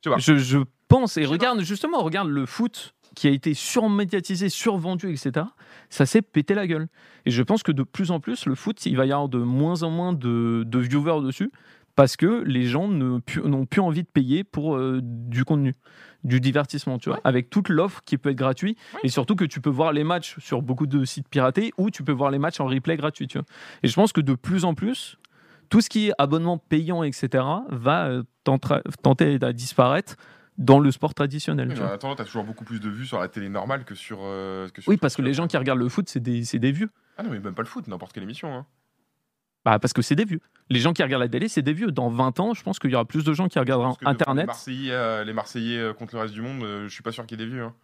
Tu vois. Je, je pense et Je regarde justement, regarde le foot qui a été surmédiatisé, survendu, etc. Ça s'est pété la gueule. Et je pense que de plus en plus, le foot, il va y avoir de moins en moins de, de viewers dessus parce que les gens n'ont plus envie de payer pour euh, du contenu, du divertissement, tu vois, Ouais. avec toute l'offre qui peut être gratuit Ouais. et surtout que tu peux voir les matchs sur beaucoup de sites piratés ou tu peux voir les matchs en replay gratuit, tu vois. Et je pense que de plus en plus, tout ce qui est abonnement payant, etc., va euh, tenter à disparaître dans le sport traditionnel. Oui, tu en toujours beaucoup plus de vues sur la télé normale que sur. euh, que sur Oui, parce que les gens qui regardent le foot, c'est des, des vieux. Ah non, mais même pas le foot, n'importe quelle émission. Hein. Bah, parce que c'est des vieux. Les gens qui regardent la télé, c'est des vieux. Dans 20 ans, je pense qu'il y aura plus de gens qui regarderont Internet. Les Marseillais, euh, les Marseillais euh, contre le reste du monde, euh, je suis pas sûr qu'il y ait des vues. Hein.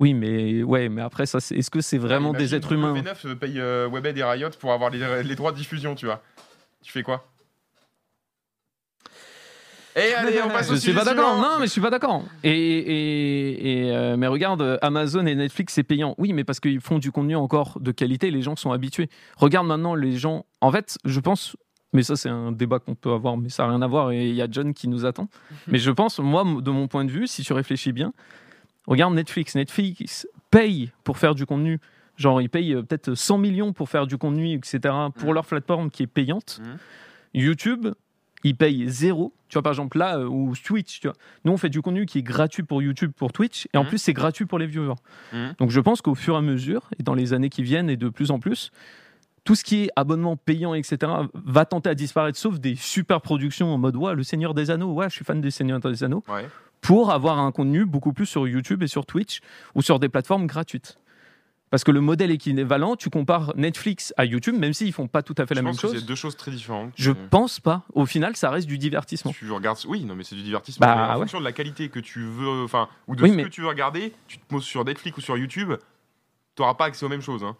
Oui, mais ouais, mais après, ça, est-ce que c'est vraiment Imagine, des êtres humains V9 euh, paye Webed et Riot pour avoir les, les droits de diffusion, tu vois. Tu fais quoi? Et allez, on passe Je au suis sujet pas d'accord. Non, mais je suis pas d'accord. Et, et, et, euh, mais regarde, Amazon et Netflix, c'est payant. Oui, mais parce qu'ils font du contenu encore de qualité, les gens sont habitués. Regarde maintenant les gens. En fait, je pense. Mais ça, c'est un débat qu'on peut avoir, mais ça n'a rien à voir. Et il y a John qui nous attend. mais je pense, moi, de mon point de vue, si tu réfléchis bien, regarde Netflix. Netflix paye pour faire du contenu. Genre, ils payent euh, peut-être 100 millions pour faire du contenu, etc., pour Mhm. leur plateforme qui est payante. Mhm. YouTube, ils payent zéro. Tu vois, par exemple, là, euh, ou Twitch, tu vois. Nous, on fait du contenu qui est gratuit pour YouTube, pour Twitch, et en Mhm. plus, c'est gratuit pour les viewers. Mhm. Donc, je pense qu'au fur et à mesure, et dans les années qui viennent, et de plus en plus, tout ce qui est abonnement payant, etc., va tenter à disparaître, sauf des super productions en mode Ouais, le Seigneur des Anneaux, ouais, je suis fan des Seigneurs des Anneaux, Ouais. pour avoir un contenu beaucoup plus sur YouTube et sur Twitch, ou sur des plateformes gratuites. Parce que le modèle équivalent, tu compares Netflix à YouTube, même s'ils font pas tout à fait Je la même pense que chose. c'est deux choses très différentes. Je Euh, pense pas. Au final, ça reste du divertissement. Tu regardes, oui, non, mais c'est du divertissement. Bah, en ouais. fonction de la qualité que tu veux, enfin, ou de Oui, ce mais- que tu veux regarder, tu te poses sur Netflix ou sur YouTube, tu n'auras pas accès aux mêmes choses. Hein.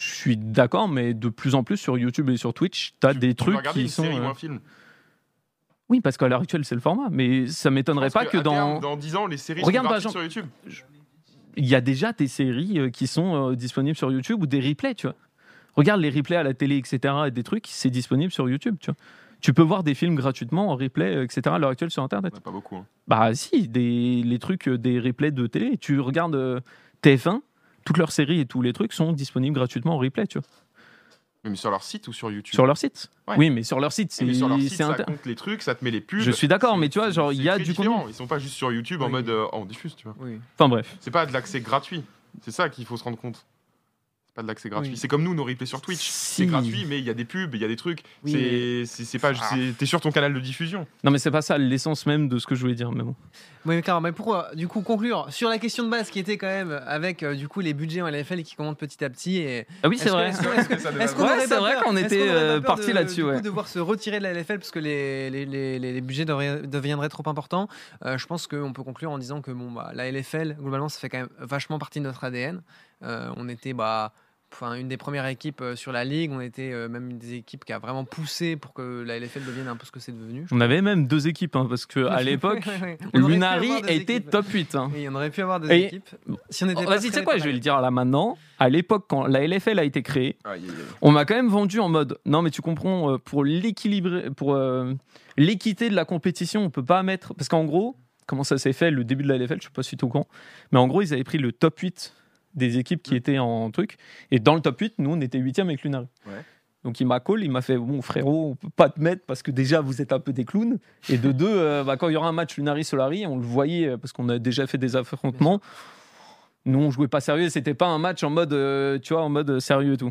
Je suis d'accord, mais de plus en plus sur YouTube et sur Twitch, tu as des trucs qui une sont. série ou euh, un film. Oui, parce qu'à l'heure actuelle, c'est le format. Mais ça m'étonnerait pas que terme, dans. dans 10 ans, les séries Regarde, sont par sur YouTube. Il y a déjà des séries euh, qui sont euh, disponibles sur YouTube ou des replays, tu vois. Regarde les replays à la télé, etc. et des trucs, c'est disponible sur YouTube, tu vois. Tu peux voir des films gratuitement en replay, etc. à l'heure actuelle sur Internet. Pas beaucoup. hein. Bah si, des, les trucs, euh, des replays de télé. Tu regardes euh, TF1, toutes leurs séries et tous les trucs sont disponibles gratuitement en replay, tu vois. Mais sur leur site ou sur YouTube Sur leur site. Ouais. Oui, mais sur leur site, c'est mais sur leur site, c'est ça inter- compte les trucs, ça te met les pubs. Je suis d'accord, mais tu vois, genre, il y a du contenu. Ils sont pas juste sur YouTube en mode euh, oh, on diffuse, tu vois. Oui. Enfin bref. C'est pas de l'accès gratuit. C'est ça qu'il faut se rendre compte. C'est pas de l'accès gratuit. Oui. C'est comme nous, nos replays sur Twitch. Si. C'est gratuit, mais il y a des pubs, il y a des trucs. Oui, c'est c'est- c'est pas. Ah. c'est- T'es sur ton canal de diffusion. Non, mais c'est pas ça l'essence même de ce que je voulais dire. Mais bon. Oui, mais clairement. Mais pourquoi, du coup, conclure sur la question de base qui était quand même avec euh, du coup les budgets en LFL qui commencent petit à petit et Ah oui, c'est Est-ce que- vrai. est-ce qu'on <laughs> c'est vrai qu'on était, euh, parti de- là-dessus, ouais. de voir se retirer de la LFL parce que les, les, les, les- les budgets devraient- deviendraient trop importants? Euh, je pense qu'on peut conclure en disant que bon, bah, la LFL, globalement, ça fait quand même vachement partie de notre ADN. Euh, on était bah, enfin, une des premières équipes euh, sur la ligue. On était euh, même une des équipes qui a vraiment poussé pour que la LFL devienne un peu ce que c'est devenu. On avait même deux équipes, hein, parce que <laughs> à l'époque, Ouais, ouais. Lunari deux était équipes. top 8. hein. Oui, on aurait pu avoir des Et- équipes. Si on était Oh, pas Vas-y, tu sais quoi, je vais le dire là maintenant. À l'époque, quand la LFL a été créée, Aïe, aïe, aïe. on m'a quand même vendu en mode non, mais tu comprends, euh, pour l'équilibrer, pour euh, l'équité de la compétition, on peut pas mettre. Parce qu'en gros, comment ça s'est fait le début de la LFL, je sais pas si tu es au courant, mais en gros, ils avaient pris le top 8 des équipes qui Mm. étaient en truc. Et dans le top 8, nous, on était 8 avec Lunari. Ouais. Donc il m'a call, il m'a fait bon frérot, on peut pas te mettre parce que déjà vous êtes un peu des clowns et de deux, euh, bah, quand il y aura un match Lunari Solari, on le voyait euh, parce qu'on a déjà fait des affrontements. Nous on jouait pas sérieux, c'était pas un match en mode euh, tu vois en mode sérieux et tout.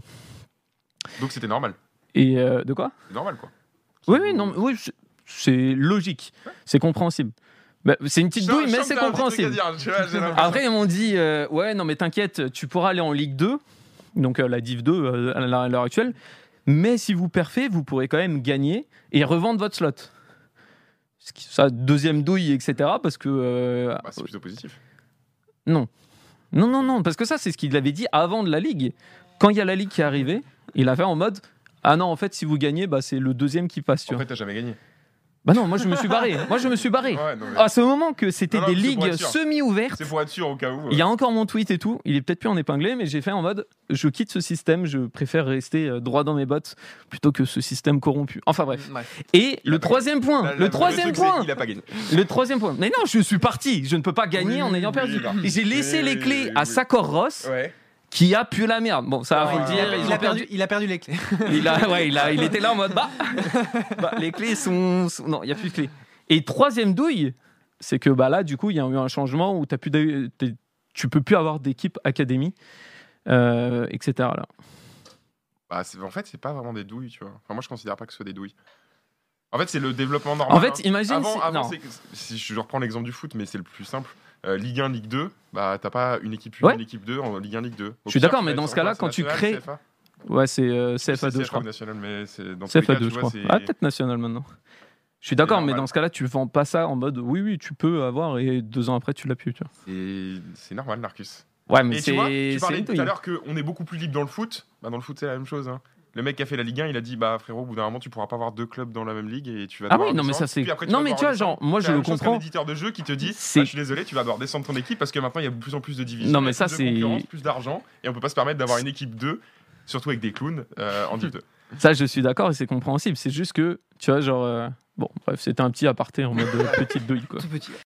Donc c'était normal. Et euh, de quoi? Normal, quoi. Oui oui non mais oui c'est- c'est logique, c'est compréhensible. Bah, c'est une petite douille mais c'est compréhensible. dire, tu vois. Après ils m'ont dit euh, ouais non mais t'inquiète, tu pourras aller en Ligue 2, donc euh, la Div 2 euh, à l'heure actuelle. Mais si vous perfez, vous pourrez quand même gagner et revendre votre slot. Ça, deuxième douille, etc. Parce que. euh, Bah, c'est plutôt positif. non. Non, non, non. Parce que ça, c'est ce qu'il avait dit avant de la Ligue. Quand il y a la Ligue qui est arrivée, il a fait en mode Ah non, en fait, si vous gagnez, bah, c'est le deuxième qui passe. Tu vois. Après, t'as jamais gagné. Bah non, moi, je me suis barré. <laughs> moi, je me suis barré. Ouais, non, mais À ce moment que c'était Non, non, des mais c'est pour ligues être sûr. semi-ouvertes, C'est pour être sûr au cas où. il y a encore mon tweet et tout. Il est peut-être plus en épinglé, mais j'ai fait en mode je quitte ce système, je préfère rester euh, droit dans mes bottes plutôt que ce système corrompu. Enfin bref. Bref. Et le troisième point, La- la- le troisième truc, c'est point, qu'il a pas gagné. le troisième point. Mais non, je suis parti. Je ne peux pas gagner Oui, en ayant oui, perdu. j'ai laissé Oui, les oui, clés oui, à oui. Sakor Ross, Ouais. Qui a pu la merde. Bon, ça, faut le il dire. a- ils il, ont a perdu, il a perdu les clés. il a, ouais, il, a, il était là en mode bah, <laughs> bah, les clés sont, sont- non, il y a plus de clés. Et troisième douille, c'est que bah là, du coup, il y a eu un changement où t'as plus tu peux plus avoir d'équipe académie, euh, etc. Là. Bah, c'est- en fait, c'est pas vraiment des douilles, tu vois. Enfin, moi, je considère pas que ce soit des douilles. En fait, c'est le développement normal. En fait, hein. imagine avant, si- avant, non. c'est que- si je reprends l'exemple du foot, mais c'est le plus simple. Euh, Ligue 1, Ligue 2, bah t'as pas une équipe 1, Ouais. une équipe 2 en Ligue 1, Ligue 2. Au Je suis d'accord, mais dans ce cas-là, quand tu crées- CFA. Ouais, c'est euh, C'est CFA2, je crois. national, mais c'est dans tous les cas, CFA2, tu je vois, crois. c'est- Ah, peut-être national maintenant. Je suis d'accord, mais dans ce cas-là, tu vends pas ça en mode oui, oui, tu peux avoir et deux ans après, tu l'as plus. Tu vois. c'est c'est normal, Narcus. Ouais, mais Et tu tu c'est. c'est parlais tout à l'heure qu'on est beaucoup plus libre dans le foot. Bah, dans le foot, c'est la même chose. hein. Le mec qui a fait la Ligue 1, il a dit Bah frérot, au bout d'un moment, tu pourras pas avoir deux clubs dans la même ligue et tu vas Ah oui, non, mais ça, c'est- non, mais tu vois, genre, moi, C'est je le comprends. éditeur de jeu qui te dit C'est- bah, Je suis désolé, tu vas devoir descendre ton équipe parce que maintenant, il y a de plus en plus de divisions. Non, mais ça, c'est- concurrence, plus d'argent et on peut pas se permettre d'avoir une équipe 2, surtout avec des clowns, euh, en Div 2. <laughs> Ça, je suis d'accord et c'est compréhensible. C'est juste que, tu vois, genre. euh, Bon, bref, c'était un petit aparté en mode euh, <laughs> petite douille, quoi. Tout petit.